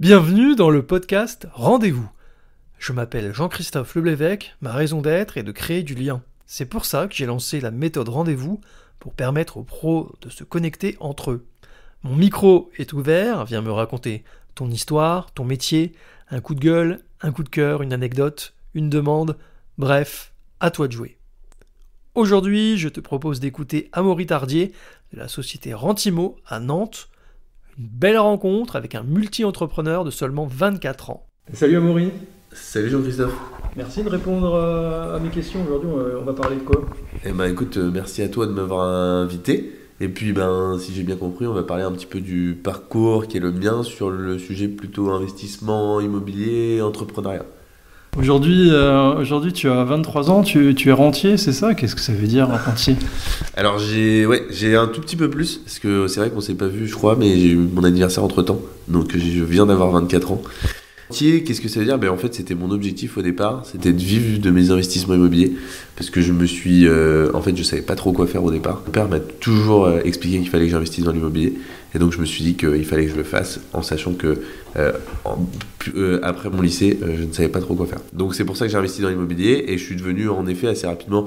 Bienvenue dans le podcast Rendez-vous. Je m'appelle Jean-Christophe Leblévesque, ma raison d'être est de créer du lien. C'est pour ça que j'ai lancé la méthode Rendez-vous pour permettre aux pros de se connecter entre eux. Mon micro est ouvert, viens me raconter ton histoire, ton métier, un coup de gueule, un coup de cœur, une anecdote, une demande, bref, à toi de jouer. Aujourd'hui, je te propose d'écouter Amaury Tardier de la société Rentimo à Nantes une belle rencontre avec un multi-entrepreneur de seulement 24 ans. Salut Amaury. Salut Jean-Christophe. Merci de répondre euh, à mes questions. Aujourd'hui, on va parler de quoi? Eh ben écoute, euh, merci à toi de m'avoir invité. Et puis, ben, si j'ai bien compris, on va parler un petit peu du parcours qui est le mien sur le sujet plutôt investissement immobilier, entrepreneuriat. Aujourd'hui, euh, aujourd'hui, tu as 23 ans, tu, tu es rentier, c'est ça? Qu'est-ce que ça veut dire, rentier? Alors, j'ai ouais, j'ai un tout petit peu plus, parce que c'est vrai qu'on s'est pas vu, je crois, mais j'ai eu mon anniversaire entre temps, donc je viens d'avoir 24 ans. Qu'est-ce que ça veut dire? Ben, En fait, c'était mon objectif au départ, c'était de vivre de mes investissements immobiliers, parce que je me suis... Euh, en fait, je savais pas trop quoi faire au départ. Mon père m'a toujours euh, expliqué qu'il fallait que j'investisse dans l'immobilier, et donc je me suis dit qu'il fallait que je le fasse, en sachant que euh, après mon lycée, je ne savais pas trop quoi faire. Donc c'est pour ça que j'ai investi dans l'immobilier, et je suis devenu en effet assez rapidement...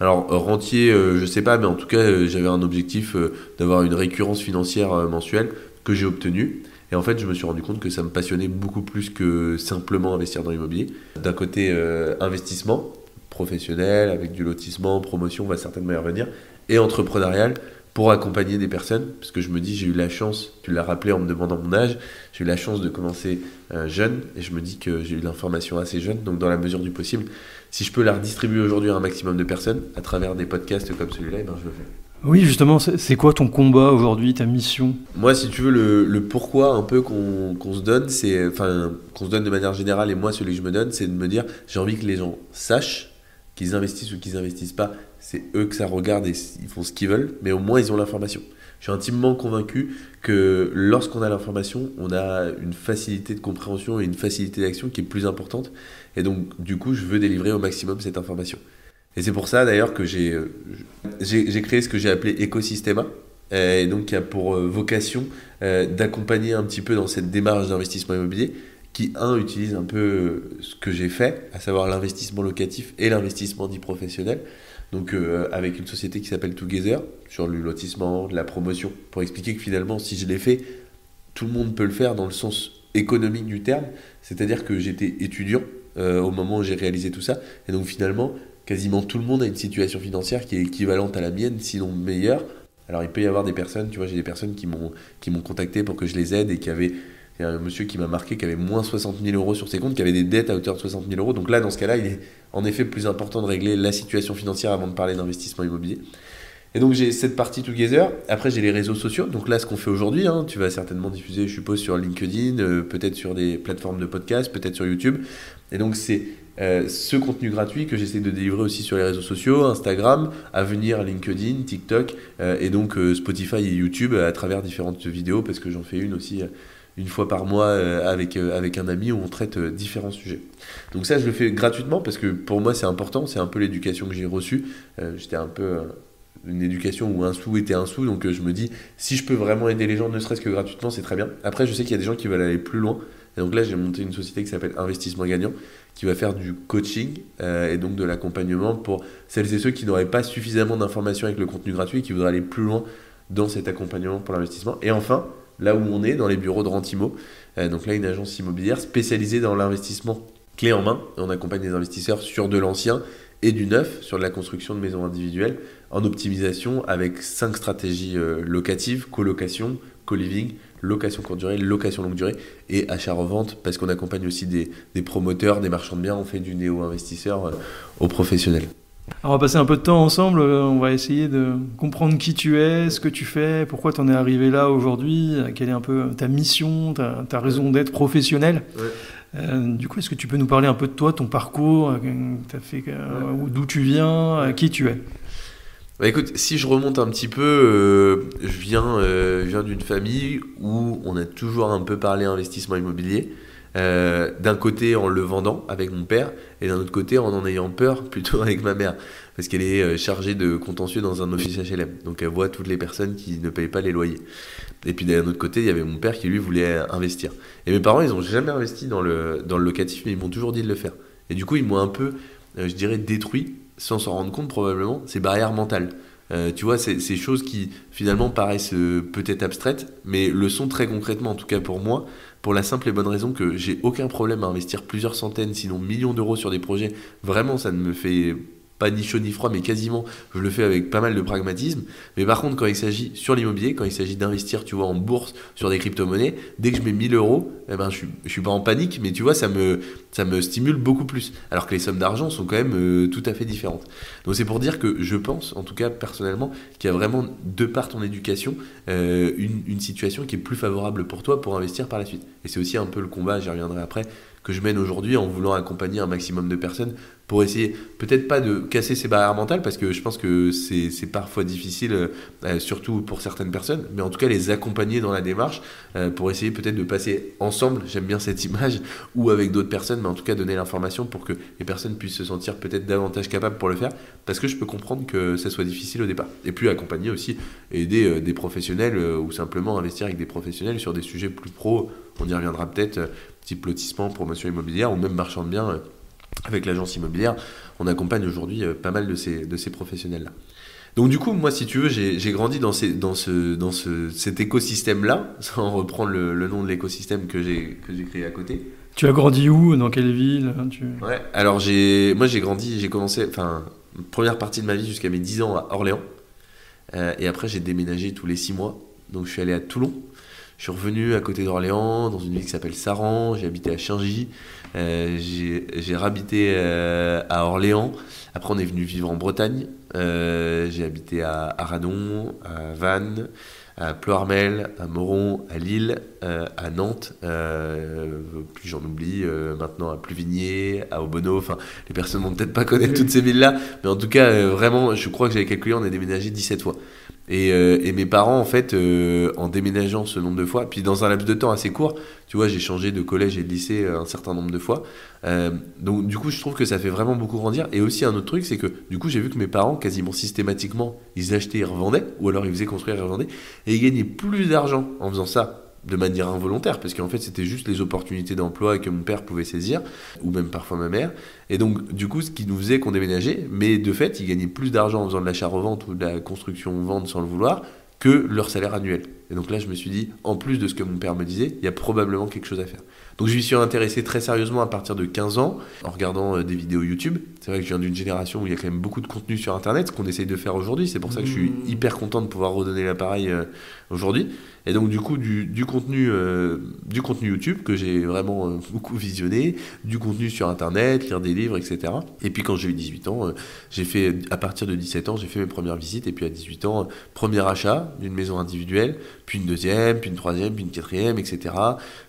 Alors rentier, je sais pas, mais en tout cas, j'avais un objectif d'avoir une récurrence financière mensuelle que j'ai obtenue. Et en fait, je me suis rendu compte que ça me passionnait beaucoup plus que simplement investir dans l'immobilier. D'un côté, euh, investissement professionnel, avec du lotissement, promotion, on va certainement y revenir, et entrepreneurial pour accompagner des personnes, parce que je me dis, j'ai eu la chance, tu l'as rappelé en me demandant mon âge, j'ai eu la chance de commencer euh, jeune, et je me dis que j'ai eu l'information assez jeune, donc dans la mesure du possible, si je peux la redistribuer aujourd'hui à un maximum de personnes, à travers des podcasts comme celui-là, eh ben je le fais. Oui, justement, c'est quoi ton combat aujourd'hui, ta mission? Moi, si tu veux, le, pourquoi un peu qu'on se donne, c'est, enfin, qu'on se donne de manière générale, et moi, celui que je me donne, c'est de me dire, j'ai envie que les gens sachent qu'ils investissent ou qu'ils investissent pas, c'est eux que ça regarde et ils font ce qu'ils veulent, mais au moins ils ont l'information. Je suis intimement convaincu que lorsqu'on a l'information, on a une facilité de compréhension et une facilité d'action qui est plus importante. Et donc, du coup, je veux délivrer au maximum cette information. Et c'est pour ça d'ailleurs que j'ai, euh, j'ai, créé ce que j'ai appelé Ecosystema, euh, et donc qui a pour euh, vocation d'accompagner un petit peu dans cette démarche d'investissement immobilier, qui, un, utilise un peu ce que j'ai fait, à savoir l'investissement locatif et l'investissement dit professionnel, donc avec une société qui s'appelle Together, sur le lotissement, la promotion, pour expliquer que finalement, si je l'ai fait, tout le monde peut le faire dans le sens économique du terme, c'est-à-dire que j'étais étudiant au moment où j'ai réalisé tout ça, et donc finalement, quasiment tout le monde a une situation financière qui est équivalente à la mienne, sinon meilleure. Alors il peut y avoir des personnes, tu vois, j'ai des personnes qui m'ont qui m'ont contacté pour que je les aide et qui avaient il y a un monsieur qui m'a marqué qui avait moins 60 000 euros sur ses comptes, qui avait des dettes à hauteur de 60 000 euros. Donc là, dans ce cas-là, il est en effet plus important de régler la situation financière avant de parler d'investissement immobilier. Et donc j'ai cette partie together. Après j'ai les réseaux sociaux. Donc là ce qu'on fait aujourd'hui, hein, tu vas certainement diffuser, je suppose, sur LinkedIn, euh, peut-être sur des plateformes de podcast, peut-être sur YouTube. Et donc c'est euh, ce contenu gratuit que j'essaie de délivrer aussi sur les réseaux sociaux, Instagram, à venir LinkedIn, TikTok, euh, et donc euh, Spotify et YouTube à travers différentes vidéos, parce que j'en fais une aussi une fois par mois avec, avec un ami où on traite différents sujets. Donc ça, je le fais gratuitement parce que pour moi, c'est important, c'est un peu l'éducation que j'ai reçue. J'étais un peu une éducation où un sou était un sou, donc je me dis, si je peux vraiment aider les gens, ne serait-ce que gratuitement, c'est très bien. Après, je sais qu'il y a des gens qui veulent aller plus loin. Et donc là, j'ai monté une société qui s'appelle Investissement Gagnant, qui va faire du coaching euh, et donc de l'accompagnement pour celles et ceux qui n'auraient pas suffisamment d'informations avec le contenu gratuit et qui voudraient aller plus loin dans cet accompagnement pour l'investissement. Et enfin, là où on est, dans les bureaux de Rentimo, euh, donc là, une agence immobilière spécialisée dans l'investissement clé en main. on accompagne des investisseurs sur de l'ancien et du neuf, sur de la construction de maisons individuelles, en optimisation avec cinq stratégies euh, locatives, colocation, co-living, location courte durée, location longue durée et achat-revente parce qu'on accompagne aussi des, promoteurs, des marchands de biens, on fait du néo-investisseur euh, aux professionnels. Alors on va passer un peu de temps ensemble, euh, on va essayer de comprendre qui tu es, ce que tu fais, pourquoi tu en es arrivé là aujourd'hui, euh, quelle est un peu ta mission, ta, raison d'être professionnelle. du coup, est-ce que tu peux nous parler un peu de toi, ton parcours, d'où tu viens, qui tu es? Bah écoute, si je remonte un petit peu, euh, je viens, euh, viens d'une famille où on a toujours un peu parlé investissement immobilier. Euh, d'un côté en le vendant avec mon père et d'un autre côté en en ayant peur plutôt avec ma mère parce qu'elle est chargée de contentieux dans un office HLM donc elle voit toutes les personnes qui ne payent pas les loyers Et puis d'un autre côté, il y avait mon père qui lui voulait investir. Et mes parents, ils n'ont jamais investi dans le, dans le locatif, mais ils m'ont toujours dit de le faire. Et du coup, ils m'ont un peu, euh, je dirais, détruit, sans s'en rendre compte probablement, ces barrières mentales. Euh, tu vois, ces choses qui finalement paraissent euh, peut-être abstraites, mais le sont très concrètement, en tout cas pour moi, pour la simple et bonne raison que j'ai aucun problème à investir plusieurs centaines, sinon millions d'euros sur des projets. Vraiment, ça ne me fait pas ni chaud ni froid, mais quasiment, je le fais avec pas mal de pragmatisme. Mais par contre, quand il s'agit sur l'immobilier, quand il s'agit d'investir, tu vois, en bourse, sur des crypto-monnaies, dès que je mets 1000 euros, eh ben, je suis, je suis pas en panique, mais tu vois, ça me, ça me stimule beaucoup plus. Alors que les sommes d'argent sont quand même euh, tout à fait différentes. Donc c'est pour dire que je pense, en tout cas personnellement, qu'il y a vraiment, de par ton éducation, euh, une, une situation qui est plus favorable pour toi pour investir par la suite. Et c'est aussi un peu le combat, j'y reviendrai après, que je mène aujourd'hui en voulant accompagner un maximum de personnes pour essayer peut-être pas de casser ces barrières mentales parce que je pense que c'est parfois difficile, euh, surtout pour certaines personnes, mais en tout cas les accompagner dans la démarche euh, pour essayer peut-être de passer ensemble, j'aime bien cette image, ou avec d'autres personnes, mais en tout cas donner l'information pour que les personnes puissent se sentir peut-être davantage capables pour le faire parce que je peux comprendre que ça soit difficile au départ. Et puis accompagner aussi, aider euh, des professionnels ou simplement investir avec des professionnels sur des sujets plus pro, on y reviendra peut-être, type lotissement, promotion immobilière ou même marchand de biens avec l'agence immobilière, on accompagne aujourd'hui euh, pas mal de ces, de ces professionnels-là. Donc du coup, moi, si tu veux, j'ai grandi dans, ces, dans, ce, dans ce, cet écosystème-là, sans reprendre le, nom de l'écosystème que j'ai créé à côté. Tu as grandi où Dans quelle ville tu... Ouais, alors moi j'ai grandi, j'ai commencé, enfin, première partie de ma vie jusqu'à mes 10 ans à Orléans. Euh, et après j'ai déménagé tous les 6 mois. Donc je suis allé à Toulon. Je suis revenu à côté d'Orléans, dans une ville qui s'appelle Saran. J'ai habité à Chingy. Euh, j'ai rabité euh, à Orléans. Après, on est venu vivre en Bretagne. Euh, j'ai habité à Aradon, à Vannes, à Ploarmel, à Moron, à Lille, à Nantes, plus j'en oublie, maintenant à Pluvigné, à Aubonneau. Enfin, les personnes vont peut-être pas connaître toutes ces villes-là, mais en tout cas, vraiment, je crois que j'avais calculé, on a déménagé 17 fois. Et, et, mes parents, en fait, en déménageant ce nombre de fois, puis dans un laps de temps assez court, tu vois, j'ai changé de collège et de lycée euh, un certain nombre de fois. Euh, donc, du coup, je trouve que ça fait vraiment beaucoup grandir. Et aussi, un autre truc, c'est que du coup, j'ai vu que mes parents, quasiment systématiquement, ils achetaient et revendaient, ou alors ils faisaient construire et revendaient, et ils gagnaient plus d'argent en faisant ça de manière involontaire, parce qu'en fait, c'était juste les opportunités d'emploi que mon père pouvait saisir, ou même parfois ma mère. Et donc, du coup, ce qui nous faisait qu'on déménageait, mais de fait, ils gagnaient plus d'argent en faisant de l'achat-revente ou de la construction-vente sans le vouloir, que leur salaire annuel. Et donc là, je me suis dit, en plus de ce que mon père me disait, il y a probablement quelque chose à faire. Donc je m'y suis intéressé très sérieusement à partir de 15 ans, en regardant euh, des vidéos YouTube. C'est vrai que je viens d'une génération où il y a quand même beaucoup de contenu sur Internet, ce qu'on essaye de faire aujourd'hui. C'est pour ça que je suis mmh. hyper content de pouvoir redonner l'appareil euh, aujourd'hui. Et donc du coup, du, contenu, euh, du contenu YouTube que j'ai vraiment beaucoup visionné, du contenu sur Internet, lire des livres, etc. Et puis quand j'ai eu 18 ans, j'ai fait, à partir de 17 ans, j'ai fait mes premières visites. Et puis à 18 ans, premier achat d'une maison individuelle, puis une deuxième, puis une troisième, puis une quatrième, etc.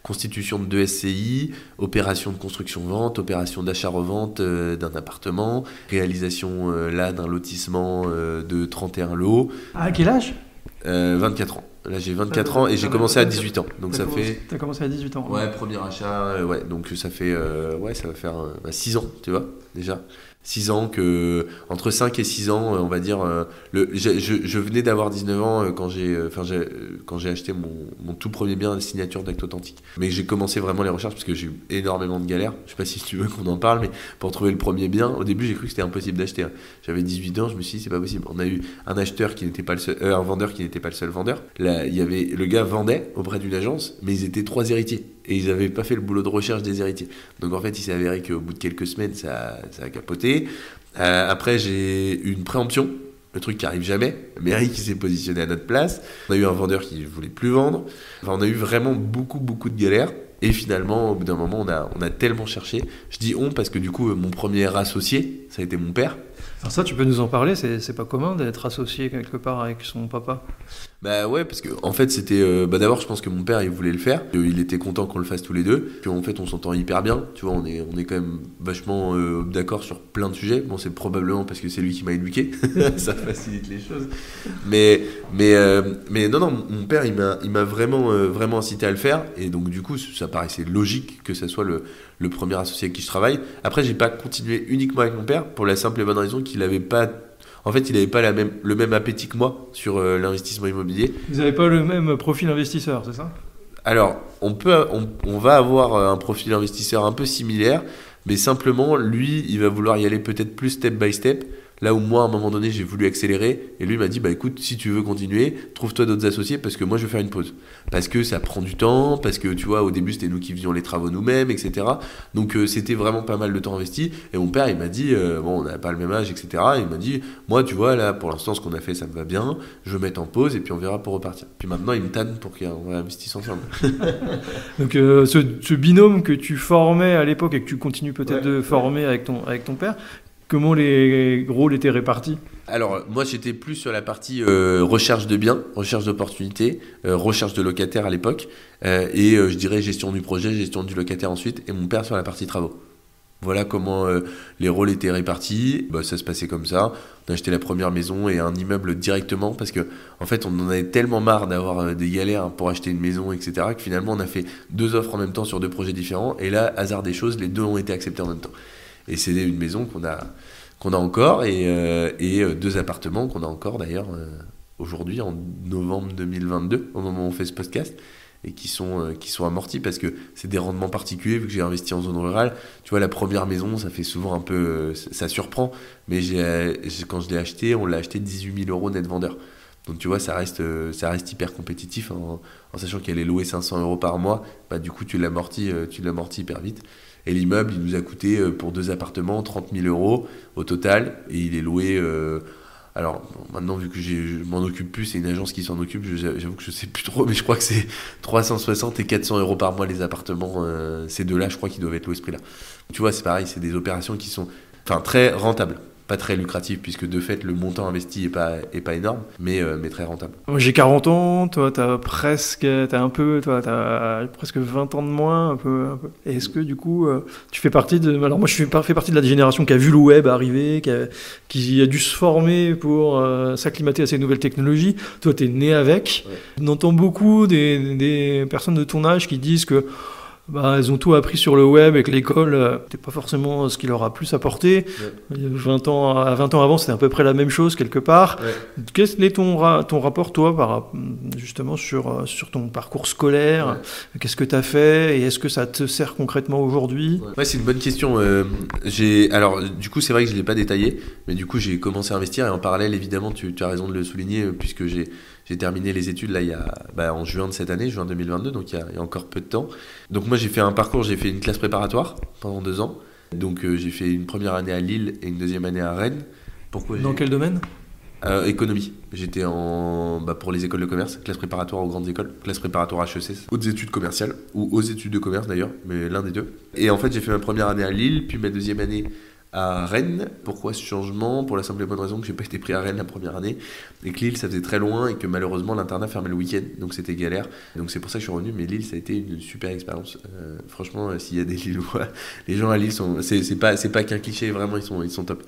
Constitution de deux SCI, opération de construction-vente, opération d'achat-revente euh, d'un appartement, réalisation euh, là d'un lotissement euh, de 31 lots. À quel âge? 24 ans. Là, j'ai 24 ans et j'ai commencé à 18 ans. Donc ça fait. T'as commencé à 18 ans. Ouais, premier achat. ouais, donc ça fait. ouais, ça va faire 6 ans, tu vois, déjà. 6 ans que entre 5 et 6 ans on va dire euh, le, je, je, venais d'avoir 19 ans euh, quand j'ai euh, enfin quand j'ai acheté mon, mon, tout premier bien de signature d'acte authentique. Mais j'ai commencé vraiment les recherches parce que j'ai eu énormément de galères. Je sais pas si tu veux qu'on en parle mais pour trouver le premier bien au début j'ai cru que c'était impossible d'acheter hein. j'avais 18 ans je me suis dit c'est pas possible. On a eu un acheteur qui n'était pas le seul un vendeur qui n'était pas le seul vendeur. Là il y avait le gars vendait auprès d'une agence mais ils étaient trois héritiers et ils n'avaient pas fait le boulot de recherche des héritiers. Donc en fait, il s'est avéré qu'au bout de quelques semaines, ça, a capoté. Euh, après, j'ai eu une préemption, le truc qui arrive jamais, mairie qui s'est positionné à notre place. On a eu un vendeur qui ne voulait plus vendre. Enfin, on a eu vraiment beaucoup, beaucoup de galères. Et finalement, au bout d'un moment, on a, on a tellement cherché. Je dis on parce que du coup, mon premier associé, ça a été mon père. Alors ça, tu peux nous en parler, c'est pas commun d'être associé quelque part avec son papa? Bah ouais, parce que en fait, c'était... Euh, bah d'abord, je pense que mon père, il voulait le faire. Il était content qu'on le fasse tous les deux. Puis en fait, on s'entend hyper bien. Tu vois, on est, on est quand même vachement euh, d'accord sur plein de sujets. Bon, c'est probablement parce que c'est lui qui m'a éduqué. ça facilite les choses. Mais, mais, euh, mais non, non, mon père, il m'a vraiment, vraiment incité à le faire. Et donc, du coup, ça paraissait logique que ça soit le, le premier associé avec qui je travaille. Après, j'ai pas continué uniquement avec mon père pour la simple et bonne raison qu'il n'avait pas En fait, il n'avait pas la même, le même appétit que moi sur euh, l'investissement immobilier. Vous n'avez pas le même profil investisseur, c'est ça? Alors, on, peut, on, on va avoir un profil investisseur un peu similaire, mais simplement, lui, il va vouloir y aller peut-être plus step by step. Là où moi, à un moment donné, j'ai voulu accélérer, et lui m'a dit, bah écoute, si tu veux continuer, trouve-toi d'autres associés parce que moi, je vais faire une pause. Parce que ça prend du temps, parce que tu vois, au début, c'était nous qui faisions les travaux nous-mêmes, etc. Donc euh, c'était vraiment pas mal de temps investi. Et mon père, il m'a dit, euh, bon, on n'a pas le même âge, etc. il m'a dit, moi, tu vois, là, pour l'instant, ce qu'on a fait, ça me va bien, je vais mettre en pause, et puis on verra pour repartir. Puis maintenant, il me tanne pour qu'on investisse ensemble. Donc euh, ce, ce, binôme que tu formais à l'époque et que tu continues peut-être ouais, de former avec, ton, avec ton père, Comment les rôles étaient répartis? Alors, moi, j'étais plus sur la partie euh, recherche de biens, recherche d'opportunités, euh, recherche de locataires à l'époque, euh, et je dirais gestion du projet, gestion du locataire ensuite, et mon père sur la partie travaux. Voilà comment les rôles étaient répartis. Bah, ça se passait comme ça. On a acheté la première maison et un immeuble directement parce que, en fait, on en avait tellement marre d'avoir des galères pour acheter une maison, etc., que finalement, on a fait deux offres en même temps sur deux projets différents. Et là, hasard des choses, les deux ont été acceptés en même temps. Et c'est une maison qu'on a, a encore et, euh, et, deux appartements qu'on a encore d'ailleurs euh, aujourd'hui en novembre 2022, au moment où on fait ce podcast, et qui sont, euh, qui sont amortis parce que c'est des rendements particuliers vu que j'ai investi en zone rurale. Tu vois, la première maison, ça fait souvent un peu. ça surprend, mais quand je l'ai acheté, on l'a acheté 18 000 euros net vendeur. Donc tu vois, ça reste, ça reste hyper compétitif en, en sachant qu'elle est louée 500 euros par mois. Bah, du coup, tu l'amortis, tu l'amortis hyper vite. Et l'immeuble, il nous a coûté euh, pour deux appartements 30 000 euros au total. Et il est loué. Euh, alors maintenant, vu que je m'en occupe plus, c'est une agence qui s'en occupe, j'avoue que je sais plus trop, mais je crois que c'est 360 et 400 euros par mois les appartements. Euh, ces deux-là, je crois qu'ils doivent être loués ce prix-là. Tu vois, c'est pareil, c'est des opérations qui sont très rentables pas très lucratif puisque de fait le montant investi est pas, est pas énorme, mais, euh, mais très rentable. J'ai 40 ans, toi tu as presque, as un peu, toi tu as presque 20 ans de moins, un peu. Un peu. Est-ce que du coup euh, tu fais partie de. Alors moi je fais, partie de la génération qui a vu le web arriver, qui a, qui a dû se former pour euh, s'acclimater à ces nouvelles technologies. Toi tu es né avec. Ouais. On entend beaucoup des, des personnes de ton âge qui disent que bah, elles ont tout appris sur le web et que l'école euh, n'était pas forcément ce qui leur a plus apporté. Ouais. 20 ans, à 20 ans avant, c'était à peu près la même chose quelque part. Ouais. Quel est ton, ton rapport, toi, par, justement sur, sur ton parcours scolaire? Ouais. Qu'est-ce que tu as fait? Et est-ce que ça te sert concrètement aujourd'hui? Ouais, c'est une bonne question. Euh, alors, du coup, c'est vrai que je ne l'ai pas détaillé, mais du coup, j'ai commencé à investir et en parallèle, évidemment, tu, tu as raison de le souligner, puisque j'ai j'ai terminé les études là il y a, bah, en juin de cette année, juin 2022, donc il y, a, il y a encore peu de temps. Donc moi j'ai fait un parcours, j'ai fait une classe préparatoire pendant deux ans. Donc euh, j'ai fait une première année à Lille et une deuxième année à Rennes. Pourquoi Dans quel domaine? Euh, Économie. J'étais en bah, pour les écoles de commerce, classe préparatoire aux grandes écoles, classe préparatoire HEC, hautes études commerciales ou aux études de commerce d'ailleurs, mais l'un des deux. Et en fait j'ai fait ma première année à Lille, puis ma deuxième année à Rennes. Pourquoi ce changement? Pour la simple et bonne raison que j'ai pas été pris à Rennes la première année et que Lille ça faisait très loin et que malheureusement l'internat fermait le week-end donc c'était galère. Donc c'est pour ça que je suis revenu. Mais Lille ça a été une super expérience. Euh, franchement, s'il y a des Lillois, les gens à Lille sont, c'est pas c'est pas qu'un cliché vraiment ils sont ils sont top.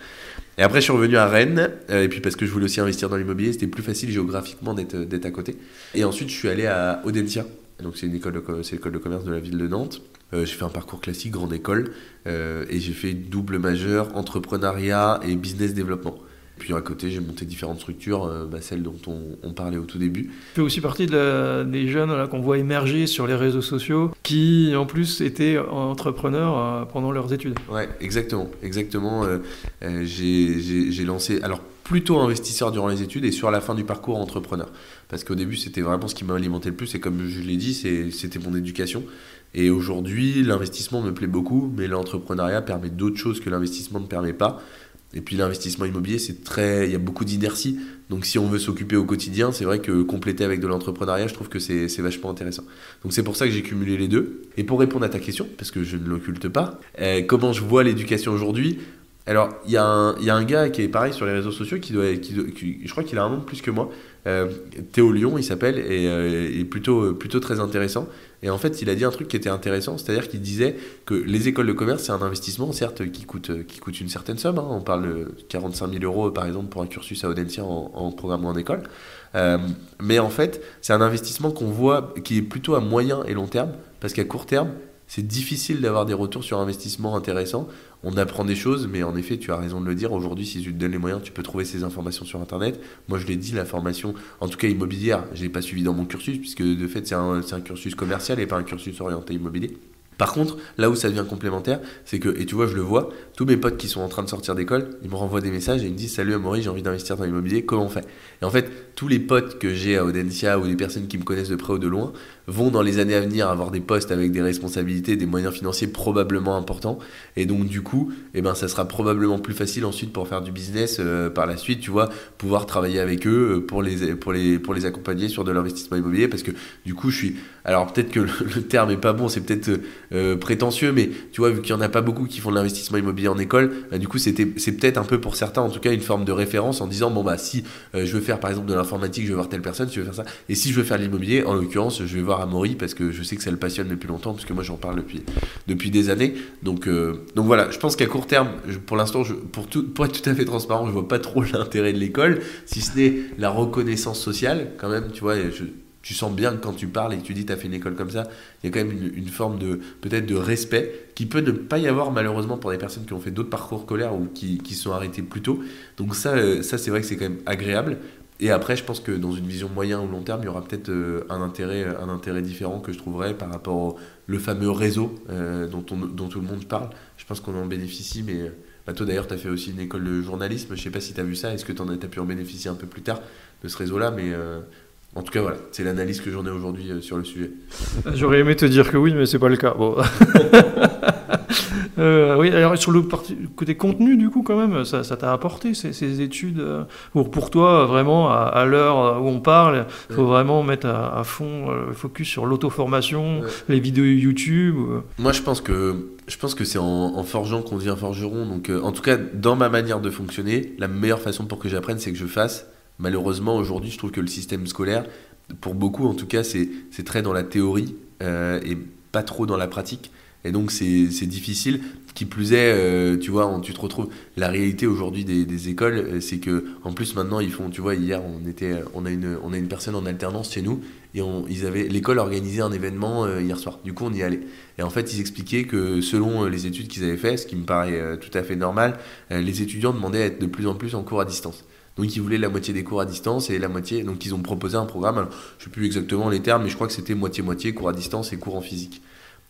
Et après je suis revenu à Rennes euh, et puis parce que je voulais aussi investir dans l'immobilier c'était plus facile géographiquement d'être à côté. Et ensuite je suis allé à Audencia. Donc c'est c'est l'école de commerce de la ville de Nantes. Euh, j'ai fait un parcours classique, grande école, euh, et j'ai fait double majeur, entrepreneuriat et business développement. Puis à côté, j'ai monté différentes structures, euh, bah, celles dont on, on, parlait au tout début. Tu fais aussi partie de la, des jeunes qu'on voit émerger sur les réseaux sociaux, qui en plus étaient entrepreneurs euh, pendant leurs études. Ouais, exactement. exactement. Euh, j'ai lancé, alors plutôt investisseur durant les études et sur la fin du parcours entrepreneur. Parce qu'au début, c'était vraiment ce qui m'a alimenté le plus, et comme je l'ai dit, c'était mon éducation. Et aujourd'hui, l'investissement me plaît beaucoup, mais l'entrepreneuriat permet d'autres choses que l'investissement ne permet pas. Et puis l'investissement immobilier, c'est très, il y a beaucoup d'inertie. Donc si on veut s'occuper au quotidien, c'est vrai que compléter avec de l'entrepreneuriat, je trouve que c'est vachement intéressant. Donc c'est pour ça que j'ai cumulé les deux. Et pour répondre à ta question, parce que je ne l'occulte pas, euh, comment je vois l'éducation aujourd'hui? Alors, il y, y, a un gars qui est pareil sur les réseaux sociaux, qui doit, qui, je crois qu'il a un nom plus que moi. Euh, Théo Lyon, il s'appelle, et euh, il est plutôt, très intéressant. Et en fait, il a dit un truc qui était intéressant, c'est-à-dire qu'il disait que les écoles de commerce, c'est un investissement, certes, qui coûte, une certaine somme. Hein. On parle de 45 000 euros, par exemple, pour un cursus à Audencia en, programme ou en école. Euh, mais en fait, c'est un investissement qu'on voit qui est plutôt à moyen et long terme, parce qu'à court terme, c'est difficile d'avoir des retours sur investissement intéressants. On apprend des choses, mais en effet, tu as raison de le dire. Aujourd'hui, si tu te donnes les moyens, tu peux trouver ces informations sur Internet. Moi, je l'ai dit, la formation, en tout cas immobilière, je l'ai pas suivi dans mon cursus, puisque de fait, c'est un, cursus commercial et pas un cursus orienté immobilier. Par contre, là où ça devient complémentaire, c'est que, et tu vois, je le vois, tous mes potes qui sont en train de sortir d'école, ils me renvoient des messages et ils me disent Salut Amaury, j'ai envie d'investir dans l'immobilier, comment on fait? Et en fait, tous les potes que j'ai à Audencia ou les personnes qui me connaissent de près ou de loin vont dans les années à venir avoir des postes avec des responsabilités, des moyens financiers probablement importants. Et donc, du coup, eh ben, ça sera probablement plus facile ensuite pour faire du business euh, par la suite, tu vois, pouvoir travailler avec eux euh, pour les, pour les, pour les accompagner sur de l'investissement immobilier parce que, du coup, je suis. Alors, peut-être que le, terme est pas bon, c'est peut-être. Euh, prétentieux, mais tu vois, vu qu'il n'y en a pas beaucoup qui font de l'investissement immobilier en école, bah, du coup, c'est peut-être un peu pour certains, en tout cas, une forme de référence en disant, bon, bah, si je veux faire par exemple de l'informatique, je vais voir telle personne, si je veux faire ça. Et si je veux faire de l'immobilier, en l'occurrence, je vais voir Amaury parce que je sais que ça le passionne depuis longtemps, parce que moi, j'en parle depuis, depuis des années. Donc, euh, donc voilà, je pense qu'à court terme, pour l'instant, pour, être tout à fait transparent, je vois pas trop l'intérêt de l'école, si ce n'est la reconnaissance sociale, quand même, tu vois, tu sens bien que quand tu parles et que tu dis tu as fait une école comme ça, il y a quand même une, forme de peut-être de respect qui peut ne pas y avoir malheureusement pour des personnes qui ont fait d'autres parcours scolaires ou qui, qui sont arrêtées plus tôt. Donc ça, euh, ça c'est vrai que c'est quand même agréable. Et après, je pense que dans une vision moyen ou long terme, il y aura peut-être euh, un, intérêt, un intérêt différent que je trouverais par rapport au le fameux réseau euh, dont, on, dont tout le monde parle. Je pense qu'on en bénéficie, mais bah, toi d'ailleurs, tu as fait aussi une école de journalisme. Je sais pas si tu as vu ça. Est-ce que tu as, pu en bénéficier un peu plus tard de ce réseau-là? Mais en tout cas, voilà, c'est l'analyse que j'en ai aujourd'hui euh, sur le sujet. J'aurais aimé te dire que oui, mais c'est pas le cas. Bon. Euh, oui, alors sur le côté contenu, du coup, quand même, ça t'a apporté ces, études euh, pour, pour toi, vraiment, à, l'heure où on parle, il faut vraiment mettre à, fond le focus sur l'auto-formation, les vidéos YouTube. Moi, je pense que je pense que c'est en, forgeant qu'on devient forgeron. Donc, en tout cas, dans ma manière de fonctionner, la meilleure façon pour que j'apprenne, c'est que je fasse Malheureusement, aujourd'hui, je trouve que le système scolaire, pour beaucoup en tout cas, c'est très dans la théorie euh, et pas trop dans la pratique. Et donc, c'est difficile. Qui plus est, euh, tu vois, tu te retrouves. La réalité aujourd'hui des, écoles, euh, c'est que, en plus, maintenant, ils font. Tu vois, hier, on, était, on, a, une, on a une personne en alternance chez nous et on, ils avaient l'école organisait un événement hier soir. Du coup, on y allait. Et en fait, ils expliquaient que selon les études qu'ils avaient faites, ce qui me paraît tout à fait normal, les étudiants demandaient à être de plus en plus en cours à distance. Donc ils voulaient la moitié des cours à distance et la moitié. Donc ils ont proposé un programme. Alors, je ne sais plus exactement les termes, mais je crois que c'était moitié-moitié, cours à distance et cours en physique.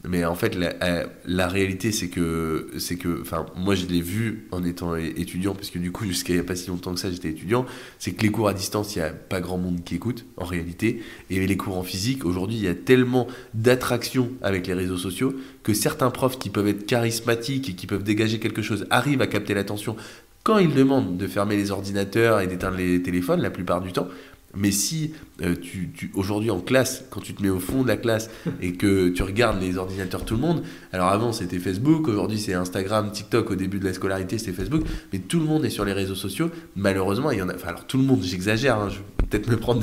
Mais en fait, la, euh, la réalité, c'est que, c'est que, enfin, moi, je l'ai vu en étant étudiant, parce que du coup, jusqu'à il n'y a pas si longtemps que ça, j'étais étudiant. C'est que les cours à distance, il n'y a pas grand monde qui écoute, en réalité. Et les cours en physique, aujourd'hui, il y a tellement d'attractions avec les réseaux sociaux que certains profs qui peuvent être charismatiques et qui peuvent dégager quelque chose arrivent à capter l'attention quand ils demandent de fermer les ordinateurs et d'éteindre les téléphones, la plupart du temps, mais si euh, tu, aujourd'hui en classe, quand tu te mets au fond de la classe et que tu regardes les ordinateurs tout le monde, alors avant c'était Facebook, aujourd'hui c'est Instagram, TikTok, au début de la scolarité c'était Facebook, mais tout le monde est sur les réseaux sociaux. Malheureusement, il y en a, alors tout le monde, j'exagère, hein, je vais peut-être me prendre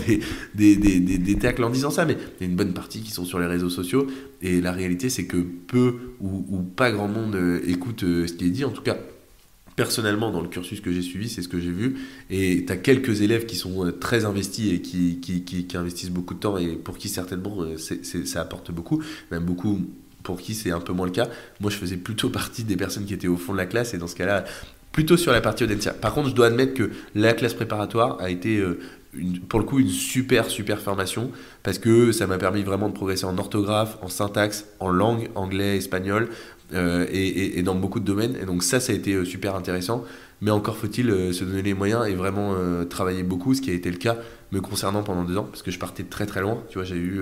des, des, tacles en disant ça, mais il y a une bonne partie qui sont sur les réseaux sociaux et la réalité c'est que peu ou, ou, pas grand monde euh, écoute euh, ce qui est dit, en tout cas personnellement, dans le cursus que j'ai suivi, c'est ce que j'ai vu. Et tu as quelques élèves qui sont euh, très investis et qui, investissent beaucoup de temps et pour qui certainement euh, ça apporte beaucoup, même beaucoup pour qui c'est un peu moins le cas. Moi, je faisais plutôt partie des personnes qui étaient au fond de la classe et dans ce cas-là, plutôt sur la partie Audencia. Par contre, je dois admettre que la classe préparatoire a été euh, pour le coup une super super formation parce que ça m'a permis vraiment de progresser en orthographe, en syntaxe, en langue, anglais, espagnol, euh, et, dans beaucoup de domaines. Et donc ça, ça a été euh, super intéressant. Mais encore faut-il euh, se donner les moyens et vraiment travailler beaucoup, ce qui a été le cas me concernant pendant deux ans, parce que je partais très très loin. Tu vois, j'ai eu,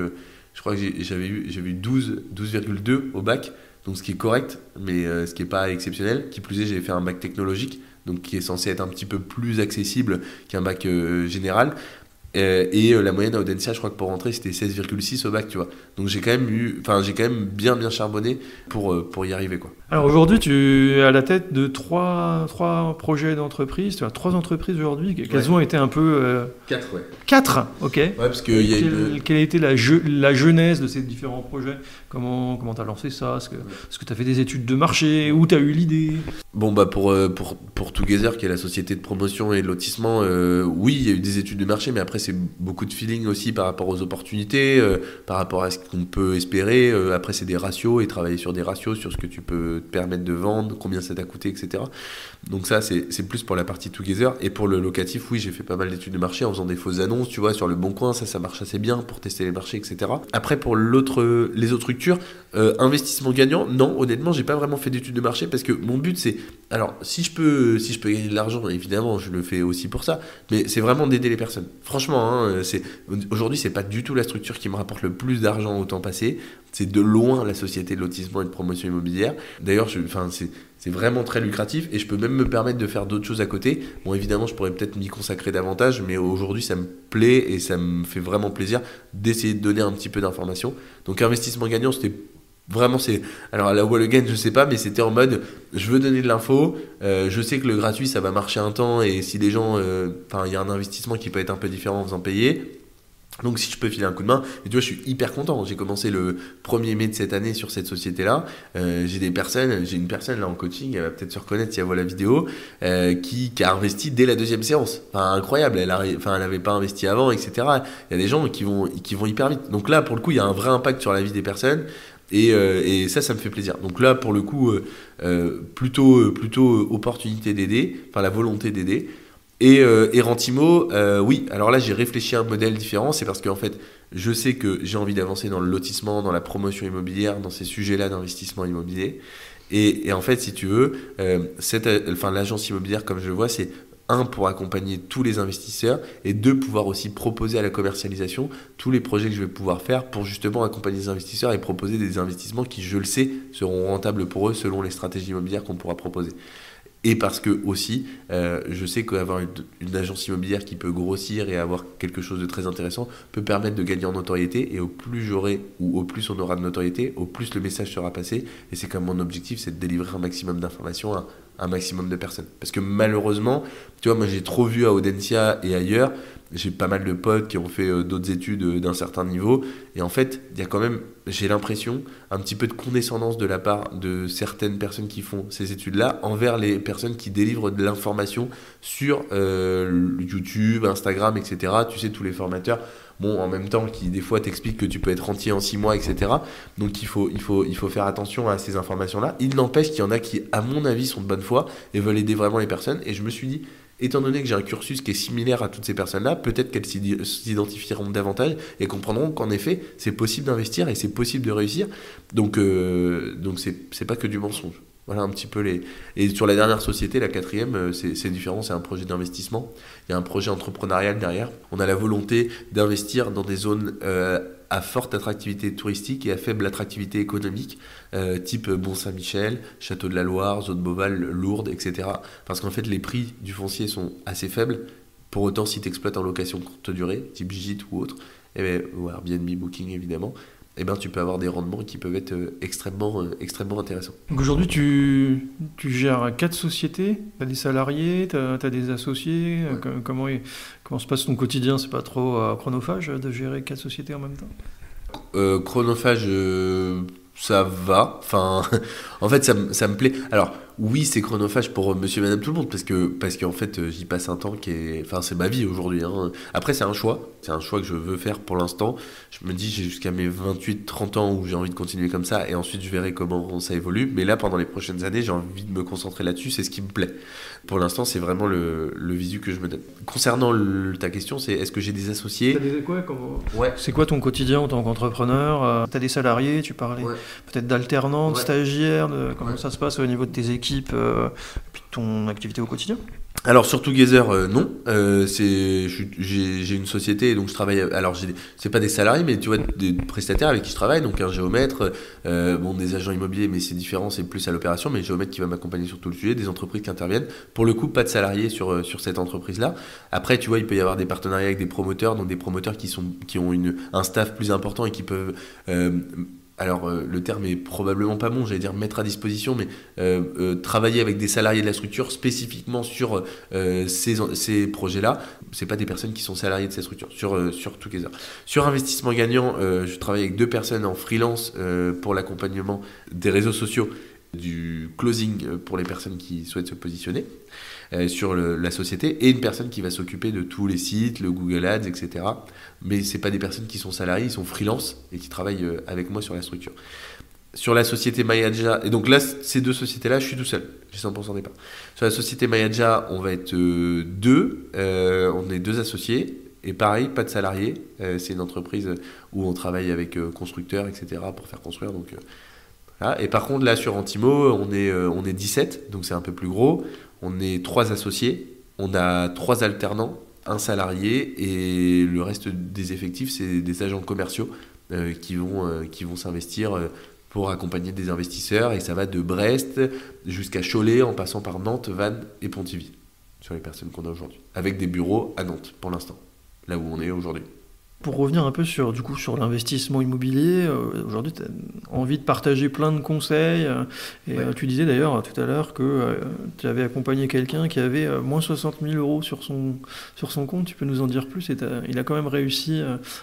je crois que j'avais eu, j'avais eu 12, 12,2 au bac, donc ce qui est correct, mais ce qui n'est pas exceptionnel. Qui plus est, j'ai fait un bac technologique, donc qui est censé être un petit peu plus accessible qu'un bac général. Euh, et euh, la moyenne à Audencia, je crois que pour rentrer, c'était 16,6 au bac, tu vois. Donc j'ai quand même eu, enfin j'ai quand même bien bien charbonné pour, euh, pour y arriver, quoi. Alors aujourd'hui, tu es à la tête de trois, trois projets d'entreprise. Tu as trois entreprises aujourd'hui. Quelles ont été un peu. Quatre, ouais. Quatre, ok. Ouais, parce que y a une... Quelle a été la, la genèse de ces différents projets? Comment tu as lancé ça? Est-ce que tu as fait des études de marché? Où tu as eu l'idée? Bon, bah pour, pour, pour Together, qui est la société de promotion et de lotissement, oui, il y a eu des études de marché, mais après, c'est beaucoup de feeling aussi par rapport aux opportunités, euh, par rapport à ce qu'on peut espérer. Euh, après, c'est des ratios et travailler sur des ratios, sur ce que tu peux te permettre de vendre, combien ça t'a coûté, etc. Donc ça, c'est plus pour la partie together. Et pour le locatif, oui, j'ai fait pas mal d'études de marché en faisant des fausses annonces, tu vois, sur le bon coin, ça, ça marche assez bien pour tester les marchés, etc. Après, pour l'autre, les autres structures, euh, investissement gagnant, non, honnêtement, j'ai pas vraiment fait d'études de marché parce que mon but, c'est, alors, si je peux, si je peux gagner de l'argent, évidemment, je le fais aussi pour ça, mais c'est vraiment d'aider les personnes. Franchement, hein, c'est aujourd'hui, c'est pas du tout la structure qui me rapporte le plus d'argent au temps passé. C'est de loin la société de lotissement et de promotion immobilière. D'ailleurs, c'est vraiment très lucratif et je peux même me permettre de faire d'autres choses à côté. Bon, évidemment, je pourrais peut-être m'y consacrer davantage, mais aujourd'hui, ça me plaît et ça me fait vraiment plaisir d'essayer de donner un petit peu d'informations. Donc, investissement gagnant, c'était vraiment, c'est. Alors, à la wall again, je sais pas, mais c'était en mode je veux donner de l'info, euh, je sais que le gratuit, ça va marcher un temps et si les gens. Euh, enfin, il y a un investissement qui peut être un peu différent en faisant payer. Donc si je peux filer un coup de main, et tu vois, je suis hyper content. J'ai commencé le 1er mai de cette année sur cette société-là. Euh, j'ai des personnes, j'ai une personne là en coaching, elle va peut-être se reconnaître si elle voit la vidéo, euh, qui, qui, a investi dès la deuxième séance. Enfin, incroyable, elle n'avait enfin, pas investi avant, etc. Il y a des gens qui vont, qui vont hyper vite. Donc là, pour le coup, il y a un vrai impact sur la vie des personnes. Et, euh, et ça, ça me fait plaisir. Donc là, pour le coup, plutôt, plutôt opportunité d'aider, enfin la volonté d'aider. Et, euh, Rentimo, euh, oui, alors là j'ai réfléchi à un modèle différent, c'est parce qu'en fait je sais que j'ai envie d'avancer dans le lotissement, dans la promotion immobilière, dans ces sujets-là d'investissement immobilier. Et, en fait, si tu veux, euh, cette, enfin, l'agence immobilière, comme je le vois, c'est un pour accompagner tous les investisseurs et deux pouvoir aussi proposer à la commercialisation tous les projets que je vais pouvoir faire pour justement accompagner les investisseurs et proposer des investissements qui, je le sais, seront rentables pour eux selon les stratégies immobilières qu'on pourra proposer et parce que aussi, euh, je sais qu'avoir une, agence immobilière qui peut grossir et avoir quelque chose de très intéressant peut permettre de gagner en notoriété. Et au plus j'aurai ou au plus on aura de notoriété, au plus le message sera passé. Et c'est comme mon objectif, c'est de délivrer un maximum d'informations à un maximum de personnes. Parce que malheureusement, tu vois, moi j'ai trop vu à Audencia et ailleurs j'ai pas mal de potes qui ont fait euh, d'autres études euh, d'un certain niveau. Et en fait, il y a quand même, j'ai l'impression, un petit peu de condescendance de la part de certaines personnes qui font ces études-là envers les personnes qui délivrent de l'information sur euh, YouTube, Instagram, etc. Tu sais, tous les formateurs. Bon, en même temps, qui des fois t'expliquent que tu peux être rentier en six mois, etc. Donc il faut faire attention à ces informations-là. Il n'empêche qu'il y en a qui, à mon avis, sont de bonne foi et veulent aider vraiment les personnes. Et je me suis dit, étant donné que j'ai un cursus qui est similaire à toutes ces personnes-là, peut-être qu'elles s'identifieront davantage et comprendront qu'en effet, c'est possible d'investir et c'est possible de réussir. Donc, euh, donc c'est pas que du mensonge. Voilà un petit peu les. Et sur la dernière société, la quatrième, euh, c'est différent, c'est un projet d'investissement. Il y a un projet entrepreneurial derrière. On a la volonté d'investir dans des zones euh, à forte attractivité touristique et à faible attractivité économique, euh, type Mont-Saint-Michel, Château de la Loire, Zone Beauval, Lourdes, etc. Parce qu'en fait, les prix du foncier sont assez faibles. Pour autant, si tu exploites en location courte durée, type Gîte ou autre, eh bien, ou Airbnb Booking évidemment, eh ben, tu peux avoir des rendements qui peuvent être euh, extrêmement, euh, extrêmement intéressants. Donc aujourd'hui, tu, tu gères quatre sociétés, tu as des salariés, tu as, des associés. Comment, comment se passe ton quotidien? C'est pas trop chronophage de gérer quatre sociétés en même temps? Chronophage, ça va. Enfin, en fait, ça, ça me plaît. Alors, oui, c'est chronophage pour monsieur et madame tout le monde, parce que parce qu'en fait, euh, j'y passe un temps qui est. Enfin, c'est ma vie aujourd'hui. Hein. Après, c'est un choix. C'est un choix que je veux faire pour l'instant. Je me dis, j'ai jusqu'à mes 28-30 ans où j'ai envie de continuer comme ça, et ensuite, je verrai comment ça évolue. Mais là, pendant les prochaines années, j'ai envie de me concentrer là-dessus. C'est ce qui me plaît. Pour l'instant, c'est vraiment le, le, visu que je me donne. Concernant ta question, c'est est-ce que j'ai des associés? Des, quoi, ouais. C'est quoi ton quotidien en tant qu'entrepreneur? Euh, Tu as des salariés, tu parlais peut-être d'alternants, de stagiaires, de, comment ça se passe au niveau de tes équipes équipe, euh, puis ton activité au quotidien? Alors sur Together, euh, non. Euh, c'est, j'ai, une société, donc je travaille. Alors c'est pas des salariés, mais tu vois des prestataires avec qui je travaille, donc un géomètre, bon des agents immobiliers, mais c'est différent, c'est plus à l'opération, mais géomètre qui va m'accompagner sur tout le sujet, des entreprises qui interviennent. Pour le coup, pas de salariés sur sur cette entreprise-là. Après, tu vois, il peut y avoir des partenariats avec des promoteurs, donc des promoteurs qui sont qui ont une un staff plus important et qui peuvent alors euh, le terme est probablement pas bon, j'allais dire mettre à disposition, mais euh, euh, travailler avec des salariés de la structure spécifiquement sur ces, projets-là. C'est pas des personnes qui sont salariées de cette structure, sur, sur Together. Sur investissement gagnant, je travaille avec deux personnes en freelance pour l'accompagnement des réseaux sociaux du closing pour les personnes qui souhaitent se positionner sur la société et une personne qui va s'occuper de tous les sites, le Google Ads, etc. Mais c'est pas des personnes qui sont salariées, ils sont freelance et qui travaillent avec moi sur la structure. Sur la société Mayaja, et donc là, ces deux sociétés-là, je suis tout seul, j'ai 100% des parts. Sur la société Mayaja, on va être euh, deux, euh, on est deux associés, et pareil, pas de salariés, euh, c'est une entreprise où on travaille avec constructeurs, etc., pour faire construire, donc Et par contre, là, sur Antimo, on est, on est 17, donc c'est un peu plus gros, on est trois associés, on a trois alternants, un salarié, et le reste des effectifs, c'est des agents commerciaux qui vont, qui vont s'investir pour accompagner des investisseurs et ça va de Brest jusqu'à Cholet en passant par Nantes, Vannes et Pontivy sur les personnes qu'on a aujourd'hui, avec des bureaux à Nantes pour l'instant, là où on est aujourd'hui. Pour revenir un peu sur, du coup, sur l'investissement immobilier, euh, aujourd'hui, tu as envie de partager plein de conseils. Euh, et euh, tu disais d'ailleurs tout à l'heure que tu avais accompagné quelqu'un qui avait moins 60 000 euros sur son, sur son compte. Tu peux nous en dire plus? Et Il a quand même réussi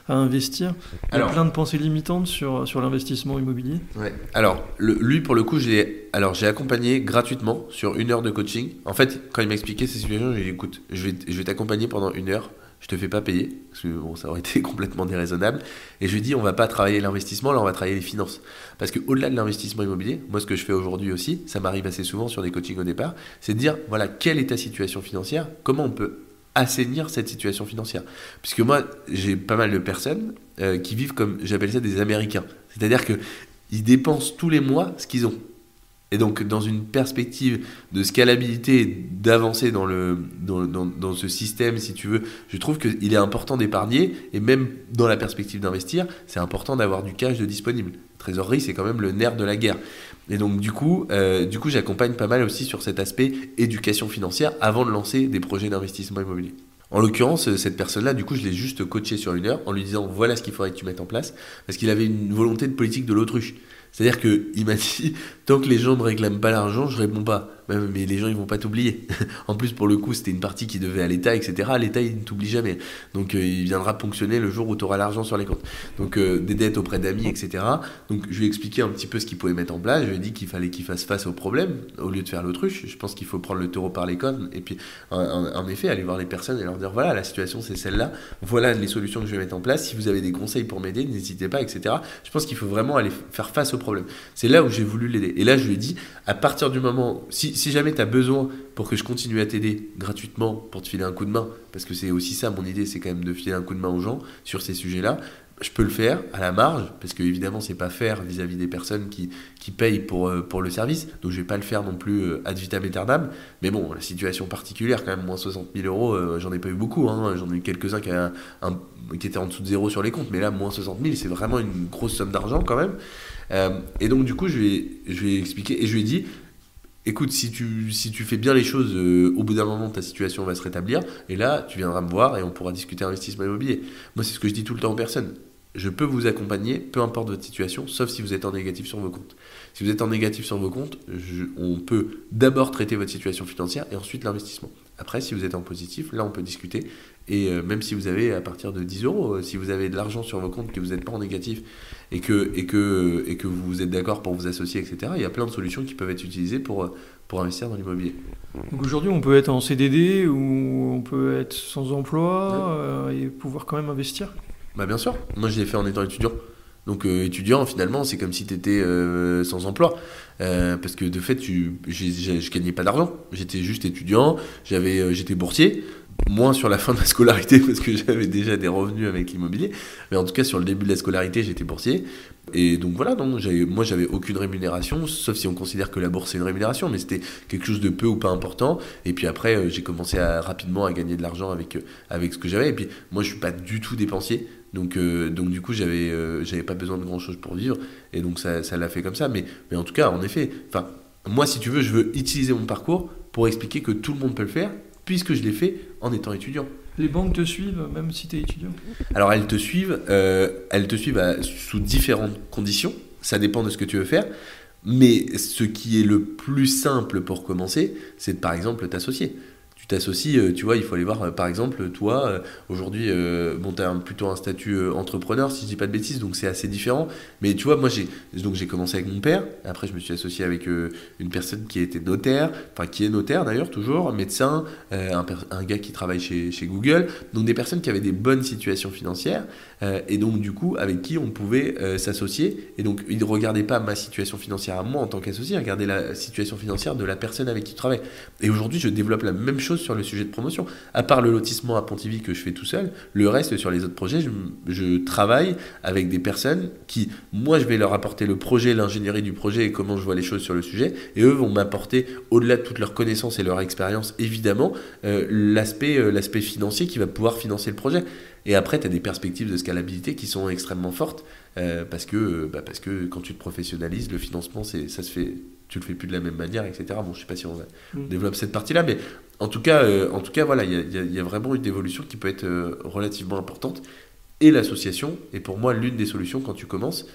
à investir. Il y a plein de pensées limitantes sur, sur l'investissement immobilier. Ouais. Alors, lui, pour le coup, j'ai alors j'ai accompagné gratuitement sur une heure de coaching. En fait, quand il m'a expliqué ces situations, j'ai dit écoute, je vais, je vais t'accompagner pendant une heure je te fais pas payer, parce que bon, ça aurait été complètement déraisonnable. Et je lui dis, on va pas travailler l'investissement, là on va travailler les finances. Parce qu'au-delà de l'investissement immobilier, moi ce que je fais aujourd'hui aussi, ça m'arrive assez souvent sur des coachings au départ, c'est de dire, voilà, quelle est ta situation financière, comment on peut assainir cette situation financière? Puisque moi, j'ai pas mal de personnes euh, qui vivent comme, j'appelle ça des Américains. C'est-à-dire qu'ils dépensent tous les mois ce qu'ils ont. Et donc, dans une perspective de scalabilité, d'avancer dans, le, dans, dans, ce système, si tu veux, je trouve qu'il est important d'épargner, et même dans la perspective d'investir, c'est important d'avoir du cash de disponible. Trésorerie, c'est quand même le nerf de la guerre. Et donc, du coup, euh, du coup j'accompagne pas mal aussi sur cet aspect éducation financière avant de lancer des projets d'investissement immobilier. En l'occurrence, cette personne-là, du coup, je l'ai juste coaché sur une heure en lui disant voilà ce qu'il faudrait que tu mettes en place, parce qu'il avait une volonté de politique de l'autruche. C'est-à-dire qu'il m'a dit, tant que les gens ne réclament pas l'argent, je réponds pas. Mais les gens, ils vont pas t'oublier. en plus, pour le coup, c'était une partie qui devait à l'État, etc. L'État, il ne t'oublie jamais. Donc, euh, il viendra ponctionner le jour où tu auras l'argent sur les comptes. Donc, euh, des dettes auprès d'amis, etc. Donc, je lui ai expliqué un petit peu ce qu'il pouvait mettre en place. Je lui ai dit qu'il fallait qu'il fasse face au problème au lieu de faire l'autruche. Je pense qu'il faut prendre le taureau par les cornes et puis, en, effet, aller voir les personnes et leur dire voilà, la situation, c'est celle-là. Voilà les solutions que je vais mettre en place. Si vous avez des conseils pour m'aider, n'hésitez pas, etc. Je pense qu'il faut vraiment aller faire face au problème. C'est là où j'ai voulu l'aider. Et là, je lui ai dit à partir du moment, si, si jamais tu as besoin pour que je continue à t'aider gratuitement, pour te filer un coup de main, parce que c'est aussi ça mon idée, c'est quand même de filer un coup de main aux gens sur ces sujets-là, je peux le faire à la marge, parce que évidemment, c'est pas faire vis-à-vis des personnes qui, qui payent pour, euh, pour le service, donc je vais pas le faire non plus euh, ad vitam aeternam. Mais bon, la situation particulière, quand même, moins 60 000 euros, euh, j'en ai pas eu beaucoup, hein. j'en ai eu quelques-uns qui, qui étaient en dessous de zéro sur les comptes, mais là, moins 60 000, c'est vraiment une grosse somme d'argent quand même. et donc, du coup, je vais, je vais expliquer, et je lui ai dit, écoute, si tu, si tu fais bien les choses, au bout d'un moment, ta situation va se rétablir. Et là, tu viendras me voir et on pourra discuter investissement immobilier. Moi, c'est ce que je dis tout le temps aux personnes je peux vous accompagner, peu importe votre situation, sauf si vous êtes en négatif sur vos comptes. Si vous êtes en négatif sur vos comptes, on peut d'abord traiter votre situation financière et ensuite l'investissement. Après, si vous êtes en positif, là, on peut discuter. Et euh, même si vous avez à partir de 10 euros, euh, si vous avez de l'argent sur vos comptes, que vous n'êtes pas en négatif et que, et que, et que vous êtes d'accord pour vous associer, etc., il y a plein de solutions qui peuvent être utilisées pour, pour investir dans l'immobilier. Donc aujourd'hui, on peut être en CDD ou on peut être sans emploi euh, et pouvoir quand même investir? Bah bien sûr, moi je l'ai fait en étant étudiant. Donc euh, étudiant, finalement, c'est comme si tu étais euh, sans emploi. Euh, parce que de fait, je gagnais pas d'argent. J'étais juste étudiant, j'avais, j'étais boursier. Moins sur la fin de la scolarité parce que j'avais déjà des revenus avec l'immobilier. Mais en tout cas, sur le début de la scolarité, j'étais boursier. Et donc voilà, non, moi j'avais aucune rémunération, sauf si on considère que la bourse c'est une rémunération, mais c'était quelque chose de peu ou pas important. Et puis après, j'ai commencé rapidement à gagner de l'argent avec, avec ce que j'avais. Et puis moi, je suis pas du tout dépensier. Donc, euh, donc du coup, j'avais euh, j'avais pas besoin de grand chose pour vivre. Et donc, ça, ça l'a fait comme ça. Mais, mais en tout cas, en effet, moi, si tu veux, je veux utiliser mon parcours pour expliquer que tout le monde peut le faire, puisque je l'ai fait en étant étudiant. Les banques te suivent, même si tu es étudiant? Alors, elles te suivent, euh, elles te suivent sous différentes conditions. Ça dépend de ce que tu veux faire. Mais ce qui est le plus simple pour commencer, c'est de, par exemple, t'associer tu t'associes, euh, tu vois, il faut aller voir, euh, par exemple, toi, euh, aujourd'hui, bon, tu as plutôt un statut entrepreneur, si je dis pas de bêtises, donc c'est assez différent. Mais tu vois, moi, j'ai donc j'ai commencé avec mon père, après, je me suis associé avec une personne qui était notaire, enfin, qui est notaire d'ailleurs, toujours, médecin, un, un, gars qui travaille chez, chez, Google, donc des personnes qui avaient des bonnes situations financières, et donc, du coup, avec qui on pouvait s'associer. Et donc, ils ne regardaient pas ma situation financière à moi en tant qu'associé, ils regardaient la situation financière de la personne avec qui tu travailles. Et aujourd'hui, je développe la même chose sur le sujet de promotion. À part le lotissement à Pontivy que je fais tout seul, le reste sur les autres projets, je, travaille avec des personnes qui, moi, je vais leur apporter le projet, l'ingénierie du projet et comment je vois les choses sur le sujet, et eux vont m'apporter, au-delà de toutes leurs connaissances et leur expérience, évidemment, euh, l'aspect euh, l'aspect financier qui va pouvoir financer le projet. Et après, tu as des perspectives de scalabilité qui sont extrêmement fortes euh, parce, que, bah, parce que quand tu te professionnalises, le financement, ça se fait, tu le fais plus de la même manière, etc. Bon, je sais pas si on, va, mm. développe cette partie-là, mais en tout cas, euh, en tout cas voilà, il y, y a, vraiment une évolution qui peut être euh, relativement importante. Et l'association est pour moi l'une des solutions quand tu commences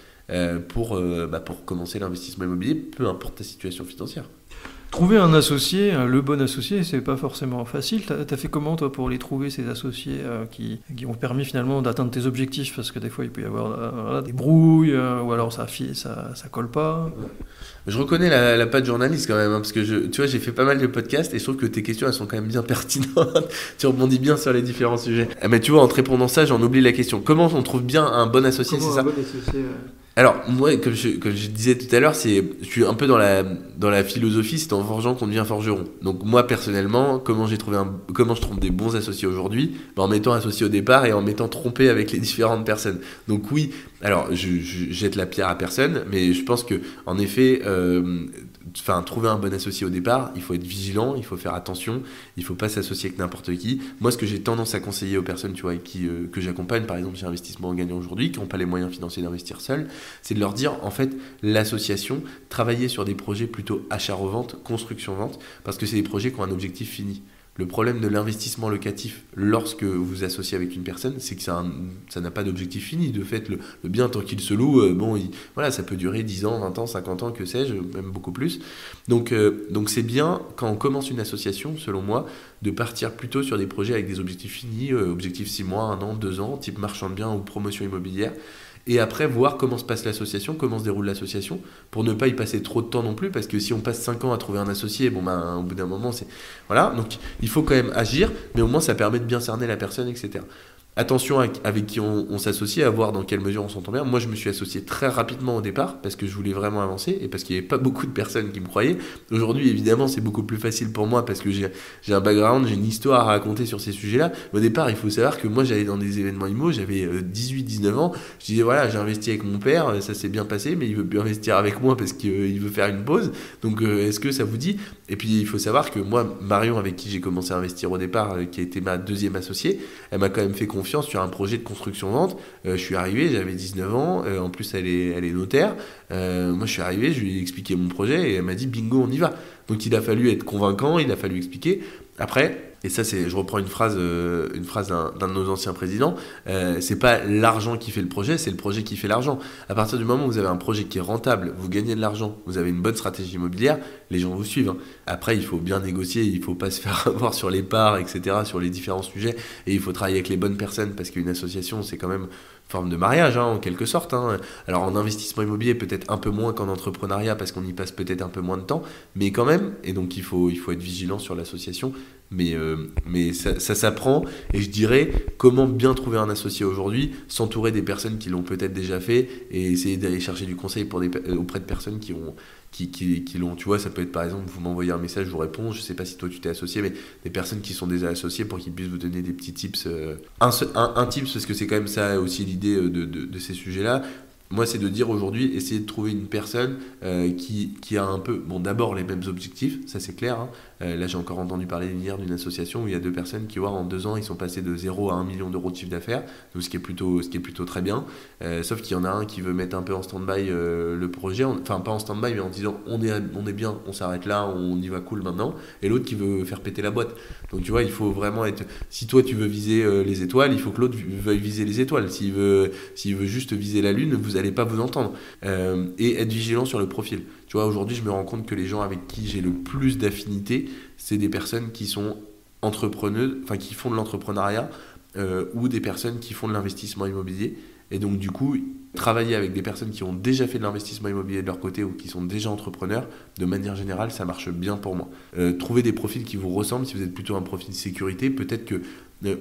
pour, bah, pour commencer l'investissement immobilier, peu importe ta situation financière. Trouver un associé, le bon associé, c'est pas forcément facile. T'as as fait comment toi pour les trouver ces associés euh, qui, qui, ont permis finalement d'atteindre tes objectifs? Parce que des fois il peut y avoir euh, des brouilles euh, ou alors ça, ça, ça colle pas. Je reconnais la, la patte journaliste quand même, hein, parce que je, tu vois, j'ai fait pas mal de podcasts et je trouve que tes questions elles sont quand même bien pertinentes. tu rebondis bien sur les différents sujets. Ah, mais tu vois, en te répondant ça, j'en oublie la question. Comment on trouve bien un bon associé, c'est ça bon associé, alors, moi, comme je, disais tout à l'heure, je suis un peu dans la, dans la philosophie, c'est en forgeant qu'on devient forgeron. Donc, moi, personnellement, comment j'ai trouvé comment je trouve des bons associés aujourd'hui? Ben, En m'étant associé au départ et en m'étant trompé avec les différentes personnes. Donc, oui, alors, je, je, jette la pierre à personne, mais je pense que, en effet, euh, enfin, trouver un bon associé au départ, il faut être vigilant, il faut faire attention, il faut pas s'associer avec n'importe qui. Moi, ce que j'ai tendance à conseiller aux personnes, tu vois, euh, que j'accompagne, par exemple, chez Investissement en Gagnant aujourd'hui, qui n'ont pas les moyens financiers d'investir seuls, c'est de leur dire, en fait, l'association, travailler sur des projets plutôt achat-revente, construction-vente, parce que c'est des projets qui ont un objectif fini. Le problème de l'investissement locatif lorsque vous associez avec une personne, c'est que ça, n'a pas d'objectif fini. De fait, le, bien tant qu'il se loue, euh, bon, voilà, ça peut durer 10 ans, 20 ans, 50 ans, que sais-je, même beaucoup plus. Donc, euh, donc c'est bien quand on commence une association, selon moi, de partir plutôt sur des projets avec des objectifs finis, euh, objectifs 6 mois, 1 an, 2 ans, type marchand de biens ou promotion immobilière et après voir comment se passe l'association, comment se déroule l'association, pour ne pas y passer trop de temps non plus, parce que si on passe 5 ans à trouver un associé, bon ben au bout d'un moment c'est... Voilà, donc il faut quand même agir, mais au moins ça permet de bien cerner la personne, etc attention avec, qui on, s'associe, à voir dans quelle mesure on s'entend bien. Moi, je me suis associé très rapidement au départ parce que je voulais vraiment avancer et parce qu'il n'y avait pas beaucoup de personnes qui me croyaient. Aujourd'hui, évidemment, c'est beaucoup plus facile pour moi parce que j'ai un background, j'ai une histoire à raconter sur ces sujets-là. Au départ, il faut savoir que moi, j'allais dans des événements IMO, j'avais 18-19 euh, ans. Je disais, voilà, j'ai investi avec mon père, ça s'est bien passé, mais il veut plus investir avec moi parce qu'il euh, veut faire une pause. Donc, euh, est-ce que ça vous dit? Et puis, il faut savoir que moi, Marion, avec qui j'ai commencé à investir au départ, qui a été ma deuxième associée, elle m'a quand même fait confiance sur un projet de construction-vente. Euh, je suis arrivé, j'avais 19 ans, euh, en plus elle est, elle est notaire. Euh, moi je suis arrivé, je lui ai expliqué mon projet et elle m'a dit bingo, on y va. Donc il a fallu être convaincant, il a fallu expliquer. Après, et ça c'est, je reprends une phrase, euh, une phrase d'un, de nos anciens présidents, euh, c'est pas l'argent qui fait le projet, c'est le projet qui fait l'argent. À partir du moment où vous avez un projet qui est rentable, vous gagnez de l'argent, vous avez une bonne stratégie immobilière, les gens vous suivent. Hein. Après, il faut bien négocier, il faut pas se faire avoir sur les parts, etc., sur les différents sujets, et il faut travailler avec les bonnes personnes parce qu'une association, c'est quand même forme de mariage hein, en quelque sorte. Hein. Alors en investissement immobilier peut-être un peu moins qu'en entrepreneuriat parce qu'on y passe peut-être un peu moins de temps, mais quand même, et donc il faut, être vigilant sur l'association, mais, euh, ça, s'apprend, et je dirais comment bien trouver un associé aujourd'hui, s'entourer des personnes qui l'ont peut-être déjà fait, et essayer d'aller chercher du conseil auprès de personnes qui ont qui, qui, qui l'ont. Tu vois, ça peut être par exemple, vous m'envoyez un message, je vous réponds. Je sais pas si toi tu t'es associé, mais des personnes qui sont déjà associées pour qu'ils puissent vous donner des petits tips. Euh, un, un, un, tips, parce que c'est quand même ça aussi l'idée euh, de, de, ces sujets-là moi, c'est de dire aujourd'hui, essayer de trouver une personne euh, qui, qui, a un peu, bon, d'abord les mêmes objectifs, ça c'est clair. Hein. Euh, là, j'ai encore entendu parler hier d'une association où il y a deux personnes qui, voient en deux ans, ils sont passés de 0 à 1 million d'euros de chiffre d'affaires, donc ce qui est plutôt, ce qui est plutôt très bien. Euh, sauf qu'il y en a un qui veut mettre un peu en stand-by le projet, enfin pas en stand-by, mais en disant on est, on est bien, on s'arrête là, on y va cool maintenant, et l'autre qui veut faire péter la boîte. Donc tu vois, il faut vraiment être. Si toi tu veux viser les étoiles, il faut que l'autre veuille viser les étoiles. S'il veut, s'il veut juste viser la lune, vous n'allez pas vous entendre. Euh, et être vigilant sur le profil. Tu vois, aujourd'hui, je me rends compte que les gens avec qui j'ai le plus d'affinité, c'est des personnes qui sont entrepreneuses, enfin qui font de l'entrepreneuriat euh, ou des personnes qui font de l'investissement immobilier. Et donc du coup, travailler avec des personnes qui ont déjà fait de l'investissement immobilier de leur côté ou qui sont déjà entrepreneurs, de manière générale, ça marche bien pour moi. Euh, trouver des profils qui vous ressemblent, si vous êtes plutôt un profil de sécurité, peut-être que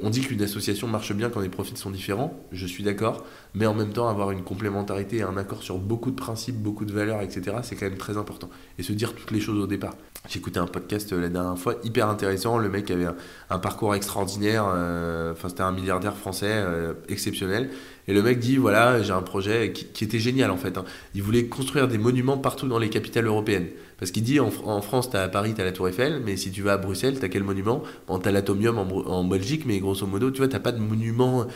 on dit qu'une association marche bien quand les profils sont différents, je suis d'accord, mais en même temps avoir une complémentarité et un accord sur beaucoup de principes, beaucoup de valeurs, etc., c'est quand même très important. Et se dire toutes les choses au départ. Écouté un podcast euh, la dernière fois, hyper intéressant, le mec avait un, parcours extraordinaire, enfin c'était un milliardaire français exceptionnel, et le mec dit voilà, j'ai un projet qui, était génial en fait. Hein. Il voulait construire des monuments partout dans les capitales européennes. Parce qu'il dit en, France, tu as à Paris, tu as la Tour Eiffel, mais si tu vas à Bruxelles, tu as quel monument? Bon, tu as l'Atomium en, Belgique, mais grosso modo, tu vois, tu pas de monument.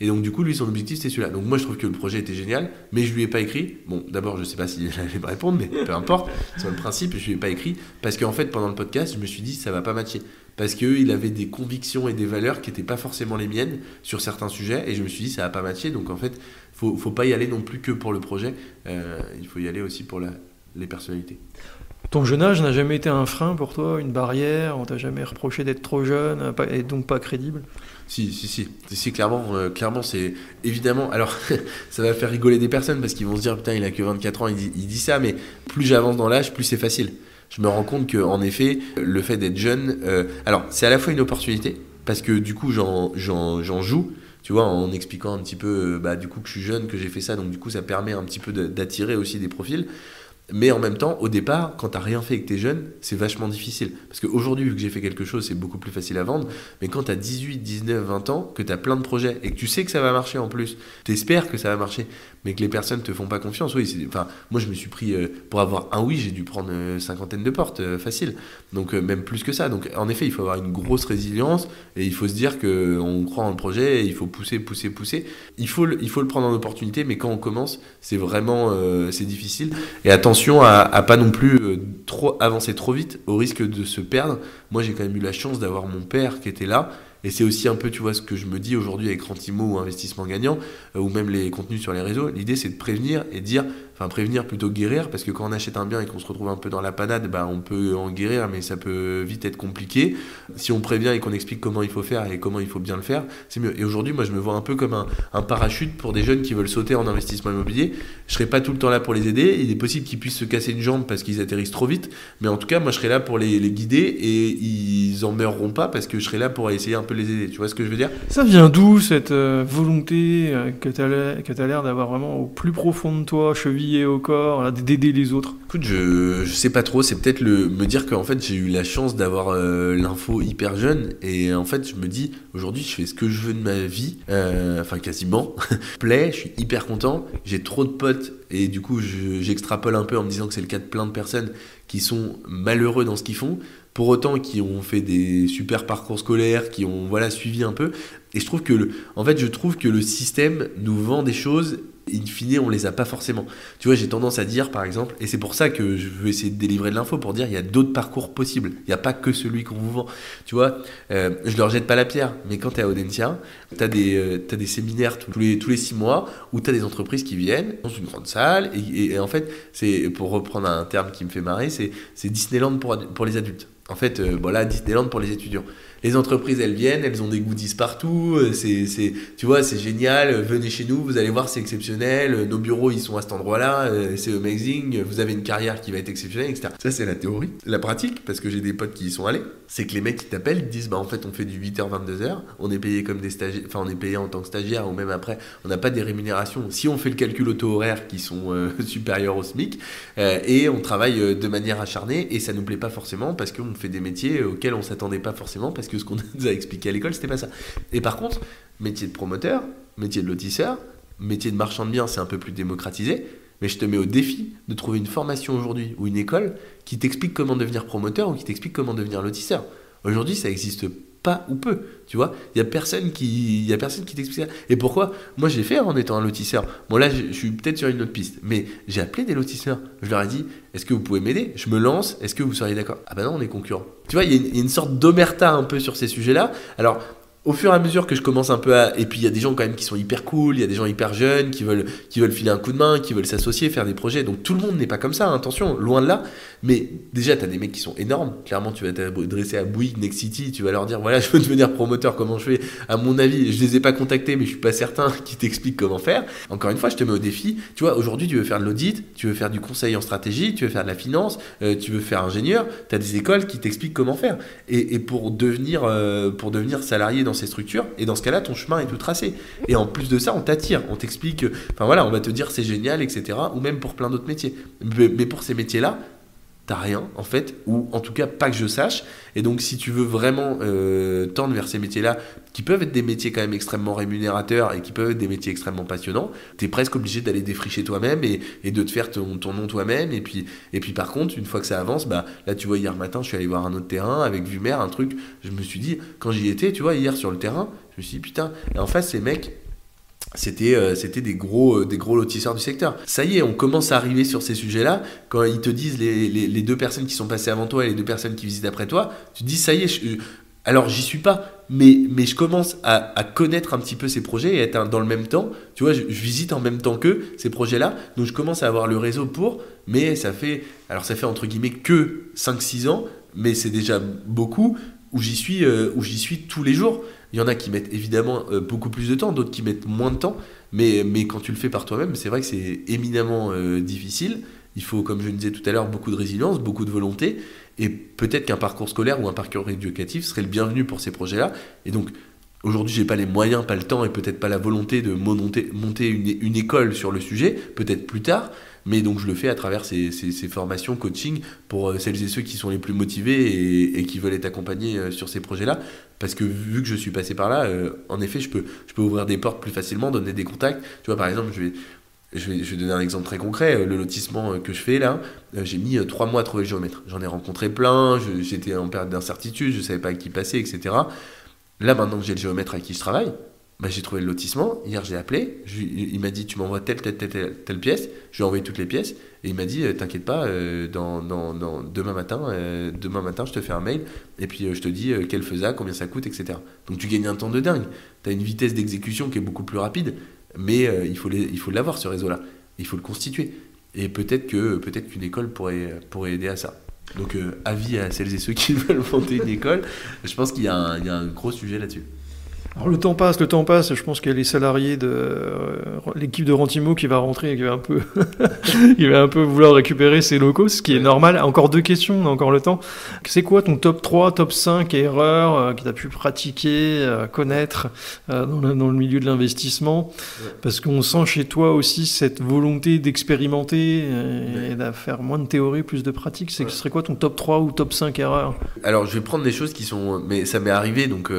Et donc, du coup, lui, son objectif, c'était celui-là. Donc, moi, je trouve que le projet était génial, mais je lui ai pas écrit. Bon, d'abord, je sais pas s'il allait me répondre, mais peu importe. Sur le principe, je lui ai pas écrit. Parce qu'en fait, pendant le podcast, je me suis dit, ça va pas matcher parce qu'il avait des convictions et des valeurs qui n'étaient pas forcément les miennes sur certains sujets, et je me suis dit ça va pas matcher, donc en fait, faut, faut pas y aller non plus que pour le projet, euh, il faut y aller aussi pour la, les personnalités. Ton jeune âge n'a jamais été un frein pour toi, une barrière On t'a jamais reproché d'être trop jeune et donc pas crédible? Si, si, si, si, clairement, euh, clairement, c'est évidemment. Alors, ça va faire rigoler des personnes parce qu'ils vont se dire putain, il a que 24 ans, il dit, ça, mais plus j'avance dans l'âge, plus c'est facile je me rends compte que en effet, le fait d'être jeune, euh, alors c'est à la fois une opportunité parce que du coup j'en joue, tu vois, en expliquant un petit peu, euh, bah, du coup que je suis jeune, que j'ai fait ça, donc du coup ça permet un petit peu d'attirer aussi des profils. Mais en même temps, au départ, quand tu n'as rien fait et que tu es jeune, c'est vachement difficile. Parce qu'aujourd'hui, vu que j'ai fait quelque chose, c'est beaucoup plus facile à vendre. Mais quand tu as 18, 19, 20 ans, que tu as plein de projets et que tu sais que ça va marcher en plus, tu espères que ça va marcher, mais que les personnes te font pas confiance, oui, enfin, moi je me suis pris, euh, pour avoir un oui, j'ai dû prendre une euh, cinquantaine de portes, euh, facile. Donc même plus que ça. Donc en effet, il faut avoir une grosse résilience et il faut se dire qu'on croit en le projet et il faut pousser, pousser, pousser. Il faut, il faut le prendre en opportunité, mais quand on commence, c'est vraiment c'est difficile. Et attention, à, pas non plus euh, trop avancer trop vite au risque de se perdre. Moi, j'ai quand même eu la chance d'avoir mon père qui était là. Et c'est aussi un peu, tu vois, ce que je me dis aujourd'hui avec Rentimo ou Investissement Gagnant, euh, ou même les contenus sur les réseaux. L'idée, c'est de prévenir et de dire enfin prévenir plutôt que guérir, parce que quand on achète un bien et qu'on se retrouve un peu dans la panade, bah, on peut en guérir, mais ça peut vite être compliqué. Si on prévient et qu'on explique comment il faut faire et comment il faut bien le faire, c'est mieux. Et aujourd'hui, moi, je me vois un peu comme un, parachute pour des jeunes qui veulent sauter en investissement immobilier. Je serai pas tout le temps là pour les aider. Il est possible qu'ils puissent se casser une jambe parce qu'ils atterrissent trop vite, mais en tout cas, moi, je serai là pour les, les guider et ils en meurront pas parce que je serai là pour essayer un peu les aider. Tu vois ce que je veux dire? Ça vient d'où cette euh, volonté euh, que tu as l'air d'avoir vraiment au plus profond de toi, cheville au corps, d'aider les autres Écoute, je, je sais pas trop, c'est peut-être le me dire qu'en fait j'ai eu la chance d'avoir euh, l'info hyper jeune et en fait je me dis aujourd'hui je fais ce que je veux de ma vie, euh, enfin quasiment, plaît, je suis hyper content, j'ai trop de potes et du coup j'extrapole un peu en me disant que c'est le cas de plein de personnes qui sont malheureux dans ce qu'ils font, pour autant qui ont fait des super parcours scolaires, qui ont voilà suivi un peu. Et je trouve que en fait je trouve que le système nous vend des choses in fine, on les a pas forcément. Tu vois, j'ai tendance à dire, par exemple, et c'est pour ça que je veux essayer de délivrer de l'info pour dire il y a d'autres parcours possibles. Il n'y a pas que celui qu'on vous vend. Tu vois, euh, je leur jette pas la pierre, mais quand tu es à Audencia, tu as, des, euh, des séminaires tous les, tous les six mois où tu as des entreprises qui viennent dans une grande salle. Et, en fait, c'est pour reprendre un terme qui me fait marrer, c'est Disneyland pour, pour les adultes. En fait, voilà, euh, Disneyland pour les étudiants les entreprises, elles viennent, elles ont des goodies partout. Euh, c'est, c'est, tu vois, c'est génial. Venez chez nous, vous allez voir, c'est exceptionnel. Nos bureaux, ils sont à cet endroit-là. Euh, c'est amazing. Vous avez une carrière qui va être exceptionnelle, etc. Ça, c'est la théorie. La pratique, parce que j'ai des potes qui y sont allés, c'est que les mecs qui t'appellent, ils disent, bah, en fait, on fait du 8h, 22h. On est payé comme des stagiaires, enfin, on est payé en tant que stagiaire ou même après. On n'a pas des rémunérations. Si on fait le calcul auto-horaire qui sont euh, supérieurs au SMIC, et on travaille de manière acharnée, et ça nous plaît pas forcément parce qu'on fait des métiers auxquels on s'attendait pas forcément parce que ce qu'on nous a expliqué à l'école, c'était pas ça. Et par contre, métier de promoteur, métier de lotisseur, métier de marchand de biens, c'est un peu plus démocratisé. Mais je te mets au défi de trouver une formation aujourd'hui ou une école qui t'explique comment devenir promoteur ou qui t'explique comment devenir lotisseur. Aujourd'hui, ça existe pas ou peu. Tu vois, il y a personne qui, y a personne qui t'explique ça. Et pourquoi? Moi, j'ai fait en étant un lotisseur. Bon, là, je, suis peut-être sur une autre piste, mais j'ai appelé des lotisseurs. Je leur ai dit, est-ce que vous pouvez m'aider? Je me lance. Est-ce que vous seriez d'accord? Ah ben non, on est concurrents. Tu vois, il y, a une sorte d'omerta un peu sur ces sujets-là. Alors, au fur et à mesure que je commence un peu à. Et puis il y a des gens quand même qui sont hyper cool, il y a des gens hyper jeunes qui veulent, qui veulent filer un coup de main, qui veulent s'associer, faire des projets. Donc tout le monde n'est pas comme ça, hein, attention, loin de là. Mais déjà, tu as des mecs qui sont énormes. Clairement, tu vas t'adresser à Bouygues, Next City, tu vas leur dire voilà, je veux devenir promoteur, comment je fais? À mon avis, je les ai pas contactés, mais je suis pas certain qu'ils t'expliquent comment faire. Encore une fois, je te mets au défi. Tu vois, aujourd'hui, tu veux faire de l'audit, tu veux faire du conseil en stratégie, tu veux faire de la finance, euh, tu veux faire ingénieur. Tu as des écoles qui t'expliquent comment faire. Et, pour, devenir, euh, pour devenir salarié dans ces structures, et dans ce cas-là, ton chemin est tout tracé. Et en plus de ça, on t'attire, on t'explique, enfin voilà, on va te dire c'est génial, etc. Ou même pour plein d'autres métiers. Mais, pour ces métiers-là, rien en fait, ou en tout cas pas que je sache. Et donc si tu veux vraiment euh, tendre vers ces métiers-là, qui peuvent être des métiers quand même extrêmement rémunérateurs et qui peuvent être des métiers extrêmement passionnants, t'es presque obligé d'aller défricher toi-même et, et, de te faire ton, ton nom toi-même. Et puis, et puis par contre, une fois que ça avance, bah là tu vois hier matin, je suis allé voir un autre terrain avec Vumer, un truc. Je me suis dit quand j'y étais, tu vois hier sur le terrain, je me suis dit putain. Et en face ces mecs c'était euh, c'était des gros euh, des gros lotisseurs du secteur. Ça y est, on commence à arriver sur ces sujets-là. Quand ils te disent les, les, deux personnes qui sont passées avant toi et les deux personnes qui visitent après toi, tu te dis ça y est. Euh, alors j'y suis pas, mais, mais je commence à, à, connaître un petit peu ces projets et être dans le même temps. Tu vois, je, visite en même temps qu'eux ces projets-là, donc je commence à avoir le réseau pour. Mais ça fait alors ça fait entre guillemets que 5-6 ans, mais c'est déjà beaucoup où j'y suis où j'y suis tous les jours. Il y en a qui mettent évidemment euh, beaucoup plus de temps, d'autres qui mettent moins de temps. Mais, mais quand tu le fais par toi-même, c'est vrai que c'est éminemment euh, difficile. Il faut, comme je le disais tout à l'heure, beaucoup de résilience, beaucoup de volonté. Et peut-être qu'un parcours scolaire ou un parcours éducatif serait le bienvenu pour ces projets-là. Et donc, aujourd'hui, j'ai pas les moyens, pas le temps et peut-être pas la volonté de monter, monter une, une école sur le sujet. Peut-être plus tard. Mais donc je le fais à travers ces, ces, formations, coaching, pour euh, celles et ceux qui sont les plus motivés et, qui veulent être accompagnés euh, sur ces projets-là. Parce que vu que je suis passé par là, euh, en effet, je peux, je peux ouvrir des portes plus facilement, donner des contacts. Tu vois, par exemple, je vais, je vais, je vais, donner un exemple très concret. Le lotissement que je fais là, j'ai mis trois mois à trouver le géomètre. J'en ai rencontré plein, j'étais en période d'incertitude, je ne savais pas à qui passer, etc. Là, maintenant que j'ai le géomètre avec qui je travaille, bah, j'ai trouvé le lotissement. Hier, j'ai appelé. il m'a dit Tu m'envoies telle, telle, telle, pièce. Je lui ai envoyé toutes les pièces. Et il m'a dit euh, T'inquiète pas, euh, demain, matin, euh, demain matin, je te fais un mail. Et puis, je te dis quel faisait, combien ça coûte, etc. Donc, tu gagnes un temps de dingue. Tu as une vitesse d'exécution qui est beaucoup plus rapide. Mais il faut il faut l'avoir, ce réseau-là. Il faut le constituer. Et peut-être que peut-être qu'une école pourrait, pourrait aider à ça. Donc, avis à celles et ceux qui veulent monter une école. Je pense qu'il y, a un gros sujet là-dessus. Alors le temps passe, le temps passe. Je pense qu'il y a les salariés de euh, l'équipe de Rentimo qui va rentrer et qui va un peu, va un peu vouloir récupérer ses locaux, ce qui est normal. Encore deux questions, on a encore le temps. C'est quoi ton top 3, top 5 erreurs euh, que tu as pu pratiquer, euh, connaître dans le, dans, le, milieu de l'investissement? Parce qu'on sent chez toi aussi cette volonté d'expérimenter et, de faire moins de théorie, plus de pratique. C'est, Ce serait quoi ton top 3 ou top 5 erreurs? Alors je vais prendre des choses qui sont, mais ça m'est arrivé donc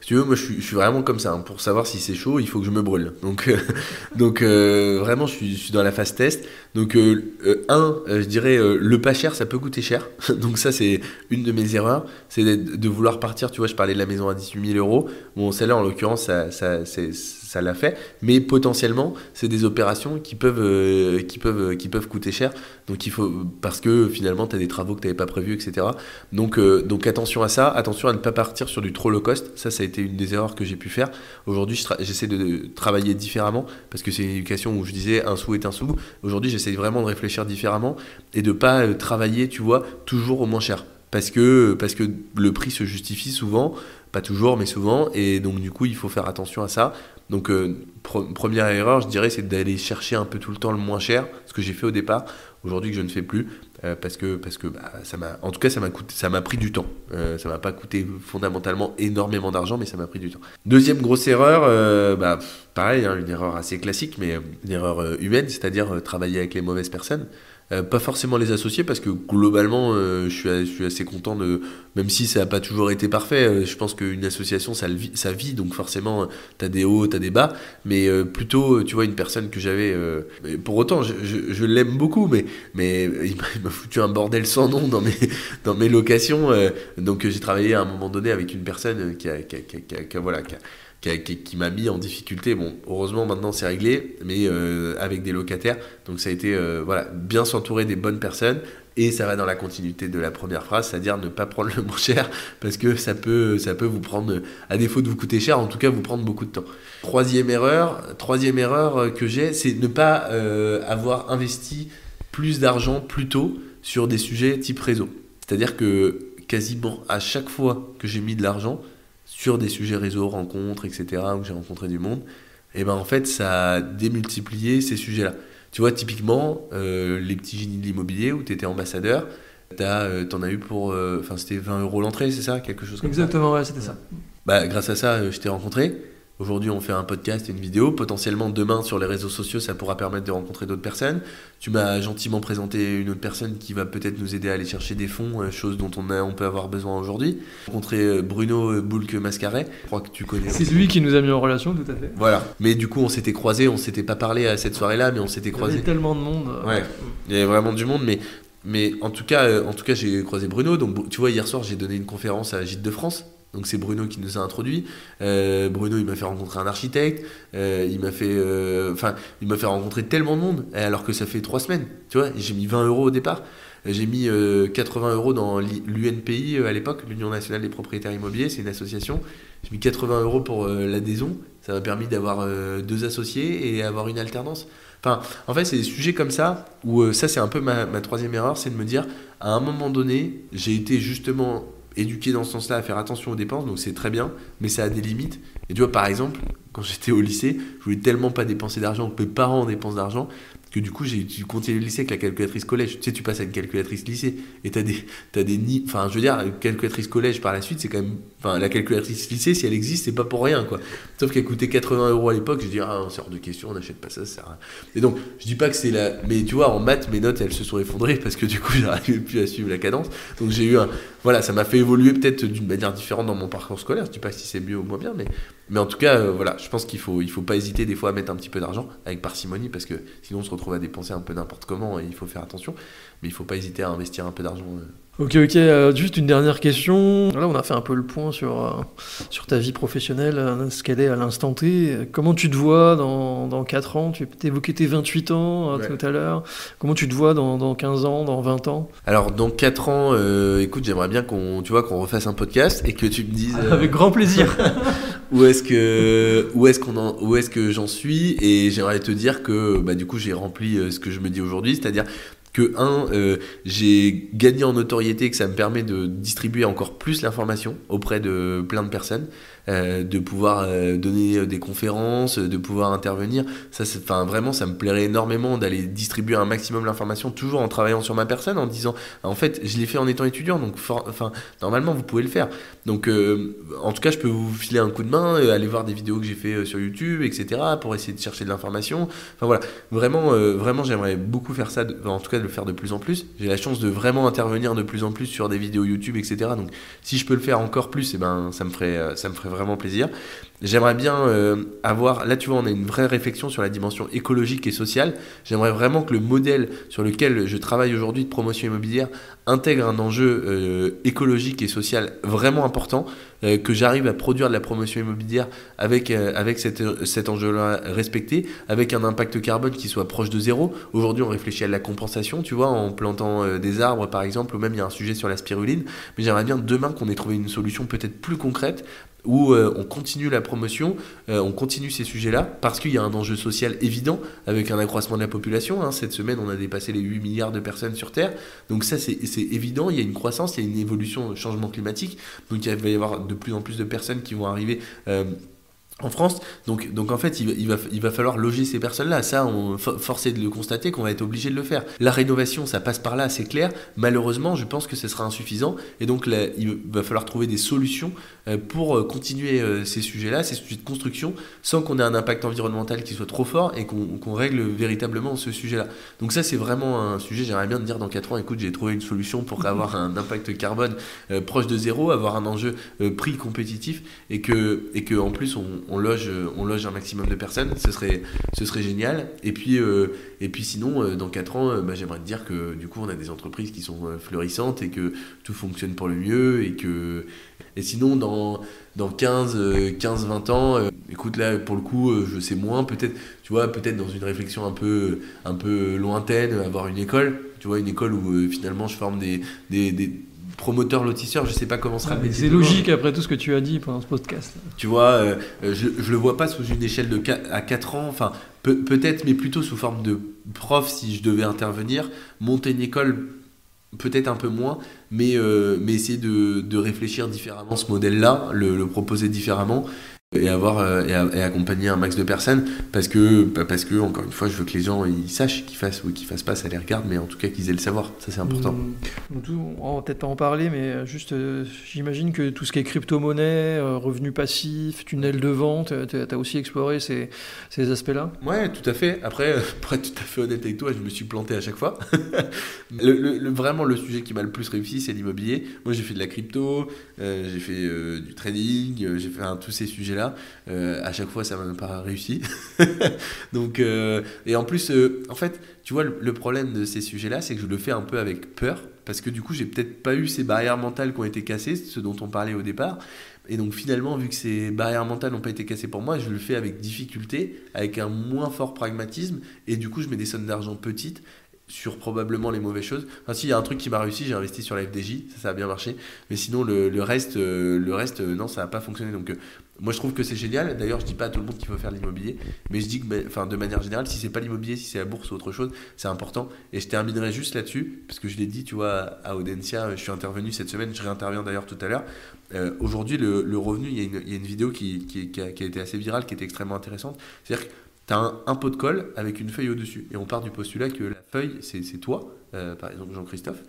si tu veux, moi je je, suis vraiment comme ça. Hein. Pour savoir si c'est chaud, il faut que je me brûle. Donc, euh, donc euh, vraiment, je suis, dans la phase test. Donc, euh, un, je dirais, le pas cher, ça peut coûter cher. donc ça, c'est une de mes erreurs. C'est de, vouloir partir. Tu vois, je parlais de la maison à 18 000 euros. Bon, celle-là, en l'occurrence, ça, ça, ça l'a fait. Mais potentiellement, c'est des opérations qui peuvent, qui, peuvent, qui peuvent coûter cher. Donc, il faut, parce que finalement, tu as des travaux que tu n'avais pas prévus, etc. Donc, donc, attention à ça. Attention à ne pas partir sur du trop low cost. Ça, ça a été une des erreurs que j'ai pu faire. Aujourd'hui, j'essaie de travailler différemment parce que c'est une éducation où je disais un sou est un sou. Aujourd'hui, j'essaie vraiment de réfléchir différemment et de pas euh, travailler, tu vois, toujours au moins cher. Parce que, parce que le prix se justifie souvent, pas toujours, mais souvent, et donc du coup, il faut faire attention à ça. Donc, euh, première erreur, je dirais, c'est d'aller chercher un peu tout le temps le moins cher, ce que j'ai fait au départ, aujourd'hui que je ne fais plus, euh, parce que, parce que bah, ça m'a, en tout cas, ça m'a coûté, ça m'a pris du temps. Euh, ça m'a pas coûté fondamentalement énormément d'argent, mais ça m'a pris du temps. Deuxième grosse erreur, euh, bah, pareil, hein, une erreur assez classique, mais une erreur humaine, c'est-à-dire travailler avec les mauvaises personnes. Euh, pas forcément les associer parce que globalement, euh, je, suis, je, suis, assez content de. Même si ça n'a pas toujours été parfait, euh, je pense qu'une association, ça, vit, ça vit, donc forcément, tu as des hauts, tu as des bas. Mais plutôt, tu vois, une personne que j'avais. pour autant, je, je, l'aime beaucoup, mais, mais il m'a foutu un bordel sans nom dans mes, dans mes locations. donc j'ai travaillé à un moment donné avec une personne qui a, qui a, qui a, voilà, qui a qui, m'a mis en difficulté. Bon, heureusement maintenant c'est réglé, mais euh, avec des locataires. Donc ça a été euh, voilà, bien s'entourer des bonnes personnes. Et ça va dans la continuité de la première phrase, c'est-à-dire ne pas prendre le moins cher, parce que ça peut, ça peut vous prendre, à défaut de vous coûter cher, en tout cas vous prendre beaucoup de temps. Troisième erreur, troisième erreur que j'ai, c'est ne pas euh, avoir investi plus d'argent plus tôt sur des sujets type réseau. C'est-à-dire que quasiment à chaque fois que j'ai mis de l'argent, sur des sujets réseau, rencontres, etc., où j'ai rencontré du monde, et ben en fait, ça a démultiplié ces sujets-là. Tu vois, typiquement, euh, les petits génies de l'immobilier où tu étais ambassadeur, euh, t'en as eu pour. Euh, enfin, c'était 20 euros l'entrée, c'est ça? Quelque chose comme Exactement, ouais, c'était ça. Bah, grâce à ça, je t'ai rencontré. Aujourd'hui, on fait un podcast et une vidéo. Potentiellement, demain, sur les réseaux sociaux, ça pourra permettre de rencontrer d'autres personnes. Tu m'as gentiment présenté une autre personne qui va peut-être nous aider à aller chercher des fonds, euh, chose dont on, a, on peut avoir besoin aujourd'hui. Rencontrer euh, Bruno euh, Boulke Mascaret, je crois que tu connais. C'est lui qui nous a mis en relation, tout à fait. Voilà. Mais du coup, on s'était croisés, on s'était pas parlé à cette soirée-là, mais on s'était croisés. Il y avait tellement de monde. Ouais. Il y avait vraiment du monde, mais mais en tout cas, en tout cas, j'ai croisé Bruno. Donc, tu vois, hier soir, j'ai donné une conférence à Gîte de France. Donc c'est Bruno qui nous a introduit. Euh, Bruno, il m'a fait rencontrer un architecte. Euh, il m'a fait, euh, enfin, il m'a fait rencontrer tellement de monde, alors que ça fait trois semaines. Tu vois, j'ai mis 20 euros au départ. J'ai mis 80 euros dans l'UNPI à l'époque, l'Union nationale des propriétaires immobiliers. C'est une association. J'ai mis 80 euros pour l'adhésion. Ça m'a permis d'avoir deux associés et avoir une alternance. Enfin, en fait, c'est des sujets comme ça où ça, c'est un peu ma, ma troisième erreur, c'est de me dire, à un moment donné, j'ai été justement éduqué dans ce sens-là à faire attention aux dépenses, donc c'est très bien, mais ça a des limites. Et tu vois, par exemple, quand j'étais au lycée, je voulais tellement pas dépenser d'argent que mes parents dépensent d'argent que du coup j'ai continué le lycée avec la calculatrice collège. Tu sais, tu passes à une calculatrice lycée et tu as des, as des nids. Enfin, je veux dire, calculatrice collège par la suite, c'est quand même. Enfin, la calculatrice lycée, si elle existe, c'est pas pour rien, quoi. Sauf qu'elle coûtait 80 euros à l'époque, je dis, ah, c'est hors de question, on n'achète pas ça, ça sert à rien. Et donc, je dis pas que c'est la. Mais tu vois, en maths, mes notes, elles se sont effondrées parce que du coup, j'arrivais plus à suivre la cadence. Donc, j'ai eu un. Voilà, ça m'a fait évoluer peut-être d'une manière différente dans mon parcours scolaire. Je dis pas si c'est mieux ou moins bien, mais, mais en tout cas, euh, voilà, je pense qu'il faut, il faut pas hésiter des fois à mettre un petit peu d'argent avec parcimonie parce que sinon on se retrouve à dépenser un peu n'importe comment et il faut faire attention. Mais il faut pas hésiter à investir un peu d'argent. Euh, Ok, ok. Euh, juste une dernière question. Là, on a fait un peu le point sur, euh, sur ta vie professionnelle, euh, ce qu'elle est à l'instant T. Comment tu te vois dans, dans 4 ans? Tu évoqué tes 28 ans tout à l'heure. Comment tu te vois dans, dans, 15 ans, dans 20 ans? Alors, dans 4 ans, écoute, j'aimerais bien qu'on tu vois, qu'on refasse un podcast et que tu me dises. Avec grand plaisir. où est-ce que où est-ce qu'on où est-ce que j'en suis? Et j'aimerais te dire que bah, du coup j'ai rempli ce que je me dis aujourd'hui c'est-à-dire que un, euh, j'ai gagné en notoriété, que ça me permet de distribuer encore plus l'information auprès de plein de personnes. Euh, de pouvoir euh, donner euh, des conférences, de pouvoir intervenir. Ça, enfin, vraiment, ça me plairait énormément d'aller distribuer un maximum l'information, toujours en travaillant sur ma personne, en disant, en fait, je l'ai fait en étant étudiant, donc enfin, normalement, vous pouvez le faire. Donc, en tout cas, je peux vous filer un coup de main, aller voir des vidéos que j'ai fait sur YouTube, etc., pour essayer de chercher de l'information. Enfin voilà, vraiment, vraiment, j'aimerais beaucoup faire ça, en tout cas, de le faire de plus en plus. J'ai la chance de vraiment intervenir de plus en plus sur des vidéos YouTube, etc. Donc, si je peux le faire encore plus, et eh ben, ça me ferait, ça me ferait vraiment plaisir. J'aimerais bien euh, avoir, là tu vois, on a une vraie réflexion sur la dimension écologique et sociale. J'aimerais vraiment que le modèle sur lequel je travaille aujourd'hui de promotion immobilière intègre un enjeu euh, écologique et social vraiment important, euh, que j'arrive à produire de la promotion immobilière avec, avec cette, cet enjeu-là respecté, avec un impact carbone qui soit proche de zéro. Aujourd'hui, on réfléchit à la compensation, tu vois, en plantant des arbres par exemple, ou même il y a un sujet sur la spiruline. Mais j'aimerais bien demain qu'on ait trouvé une solution peut-être plus concrète où euh, on continue la promotion, euh, on continue ces sujets-là, parce qu'il y a un enjeu social évident avec un accroissement de la population. Hein. Cette semaine, on a dépassé les 8 milliards de personnes sur Terre. Donc ça, c'est évident, il y a une croissance, il y a une évolution, changement climatique. Donc il va y avoir de plus en plus de personnes qui vont arriver. Euh, en France. Donc, donc en fait, il va, il va, falloir loger ces personnes-là. Ça, on forcé de le constater qu'on va être obligé de le faire. La rénovation, ça passe par là, c'est clair. Malheureusement, je pense que ce sera insuffisant. Et donc, là, il va falloir trouver des solutions euh, pour euh, continuer euh, ces sujets-là, ces sujets de construction, sans qu'on ait un impact environnemental qui soit trop fort et qu'on règle véritablement ce sujet-là. Donc ça, c'est vraiment un sujet, j'aimerais bien te dire dans 4 ans, écoute, j'ai trouvé une solution pour avoir un impact carbone proche de zéro, avoir un enjeu prix compétitif et que, et que en plus, on on, loge, on loge un maximum de personnes, ce serait, ce serait génial. Et puis, euh, et puis sinon, euh, dans 4 ans, bah, j'aimerais te dire que du coup, on a des entreprises qui sont fleurissantes et que tout fonctionne pour le mieux. Et, que, et sinon, dans, dans 15, 15, 20 ans, écoute, là, pour le coup, je sais moins, peut-être, tu vois, peut-être dans une réflexion un peu, un peu lointaine, avoir une école, tu vois, une école où finalement je forme des, des, des promoteur lotisseur, je sais pas comment sera ah, C'est logique après tout ce que tu as dit pendant ce podcast. Tu vois, euh, je, je le vois pas sous une échelle de 4, à 4 ans, enfin peut-être, mais plutôt sous forme de prof si je devais intervenir, monter une école peut-être un peu moins, mais, euh, mais essayer de, de, réfléchir différemment ce modèle-là, le, le, proposer différemment et avoir euh, et, accompagner un max de personnes parce que bah, parce que encore une fois je veux que les gens ils sachent qu'ils fassent ou qu'ils fassent pas ça les regarde mais en tout cas qu'ils aient le savoir. Ça c'est important. Mmh. on va peut-être pas en parler mais euh, juste euh, j'imagine que tout ce qui est crypto-monnaie revenus passifs tunnel de vente tu as aussi exploré ces, ces aspects là ouais tout à fait. Après pour être tout à fait honnête avec toi je me suis planté à chaque fois. Le, vraiment le sujet qui m'a le plus réussi c'est l'immobilier. Moi j'ai fait de la crypto j'ai fait du trading j'ai fait tous ces sujets là euh, à chaque fois, ça m'a pas réussi. Donc, euh, et en plus, euh, en fait, tu vois, le, problème de ces sujets-là, c'est que je le fais un peu avec peur, parce que du coup, j'ai peut-être pas eu ces barrières mentales qui ont été cassées, ce dont on parlait au départ. Et donc finalement, vu que ces barrières mentales n'ont pas été cassées pour moi, je le fais avec difficulté, avec un moins fort pragmatisme, et du coup, je mets des sommes d'argent petites sur probablement les mauvaises choses. Enfin, si, il y a un truc qui m'a réussi, j'ai investi sur la FDJ, ça, ça a bien marché. Mais sinon, le, le reste, le reste non, ça n'a pas fonctionné. Donc, moi, je trouve que c'est génial. D'ailleurs, je dis pas à tout le monde qu'il faut faire l'immobilier, mais je dis que, enfin, de manière générale, si c'est pas l'immobilier, si c'est la bourse ou autre chose, c'est important. Et je terminerai juste là-dessus, parce que je l'ai dit, tu vois, à Audencia, je suis intervenu cette semaine, je réinterviens d'ailleurs tout à l'heure. Euh, aujourd'hui, le, revenu, il y, a une, vidéo qui, qui, a, été assez virale, qui était extrêmement intéressante. C'est-à-dire que tu as un, pot de colle avec une feuille au-dessus. Et on part du postulat que la feuille, c'est toi, euh, par exemple Jean-Christophe.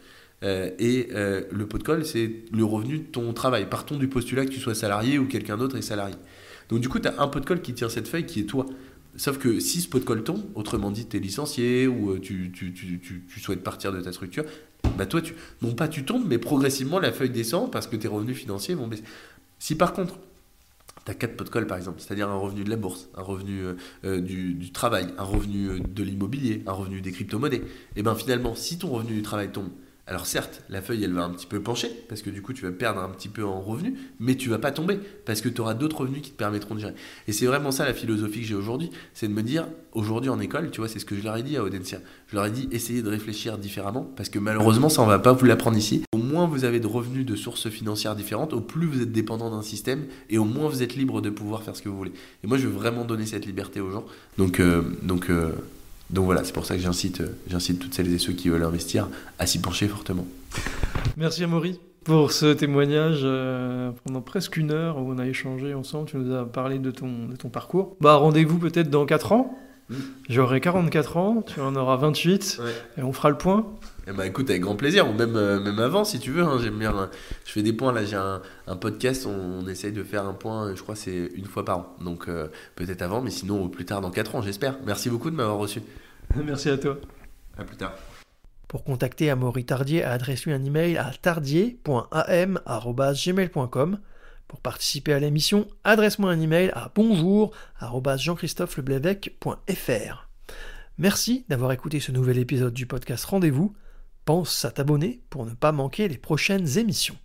Euh, et euh, le pot de colle, c'est le revenu de ton travail. Partons du postulat que tu sois salarié ou quelqu'un d'autre est salarié. Donc du coup, tu as un pot de colle qui tire cette feuille qui est toi. Sauf que si ce pot de colle tombe, autrement dit, tu es licencié ou euh, tu, souhaites partir de ta structure, bah toi, non pas tu tombes, mais progressivement la feuille descend parce que tes revenus financiers vont baisser. Si par contre, tu as quatre pots de colle par exemple, c'est-à-dire un revenu de la bourse, un revenu du, du, travail, un revenu de l'immobilier, un revenu des crypto-monnaies, et eh bien finalement, si ton revenu du travail tombe, alors certes, la feuille, elle va un petit peu pencher, parce que du coup, tu vas perdre un petit peu en revenus, mais tu vas pas tomber, parce que tu auras d'autres revenus qui te permettront de gérer. Et c'est vraiment ça la philosophie que j'ai aujourd'hui, c'est de me dire, aujourd'hui en école, tu vois, c'est ce que je leur ai dit à Audencia. Je leur ai dit, essayez de réfléchir différemment, parce que malheureusement, ça, on va pas vous l'apprendre ici. Au moins, vous avez de revenus de sources financières différentes, au plus vous êtes dépendant d'un système, et au moins vous êtes libre de pouvoir faire ce que vous voulez. Et moi, je veux vraiment donner cette liberté aux gens. Donc, euh, donc euh, donc voilà, c'est pour ça que j'incite, euh, j'incite toutes celles et ceux qui veulent investir à s'y pencher fortement. Merci Amaury pour ce témoignage euh, pendant presque une heure où on a échangé ensemble. Tu nous as parlé de ton, de ton parcours. Bah, rendez-vous peut-être dans 4 ans. J'aurai 44 ans, tu en auras 28, et on fera le point. Eh ben, écoute, avec grand plaisir, ou même, euh, même avant si tu veux. Hein, j'aime bien, je fais des points, là j'ai un, un, podcast, on, essaye de faire un point, je crois c'est une fois par an. Donc euh, peut-être avant, mais sinon au plus tard dans 4 ans, j'espère. Merci beaucoup de m'avoir reçu. Merci à toi. À plus tard. Pour contacter Amaury Tardier, adresse-lui un email à tardier.am.gmail.com. Pour participer à l'émission, adresse-moi un email à bonjour.jean-christophe-leblevec.fr. Merci d'avoir écouté ce nouvel épisode du podcast Rendez-vous pense à t'abonner pour ne pas manquer les prochaines émissions.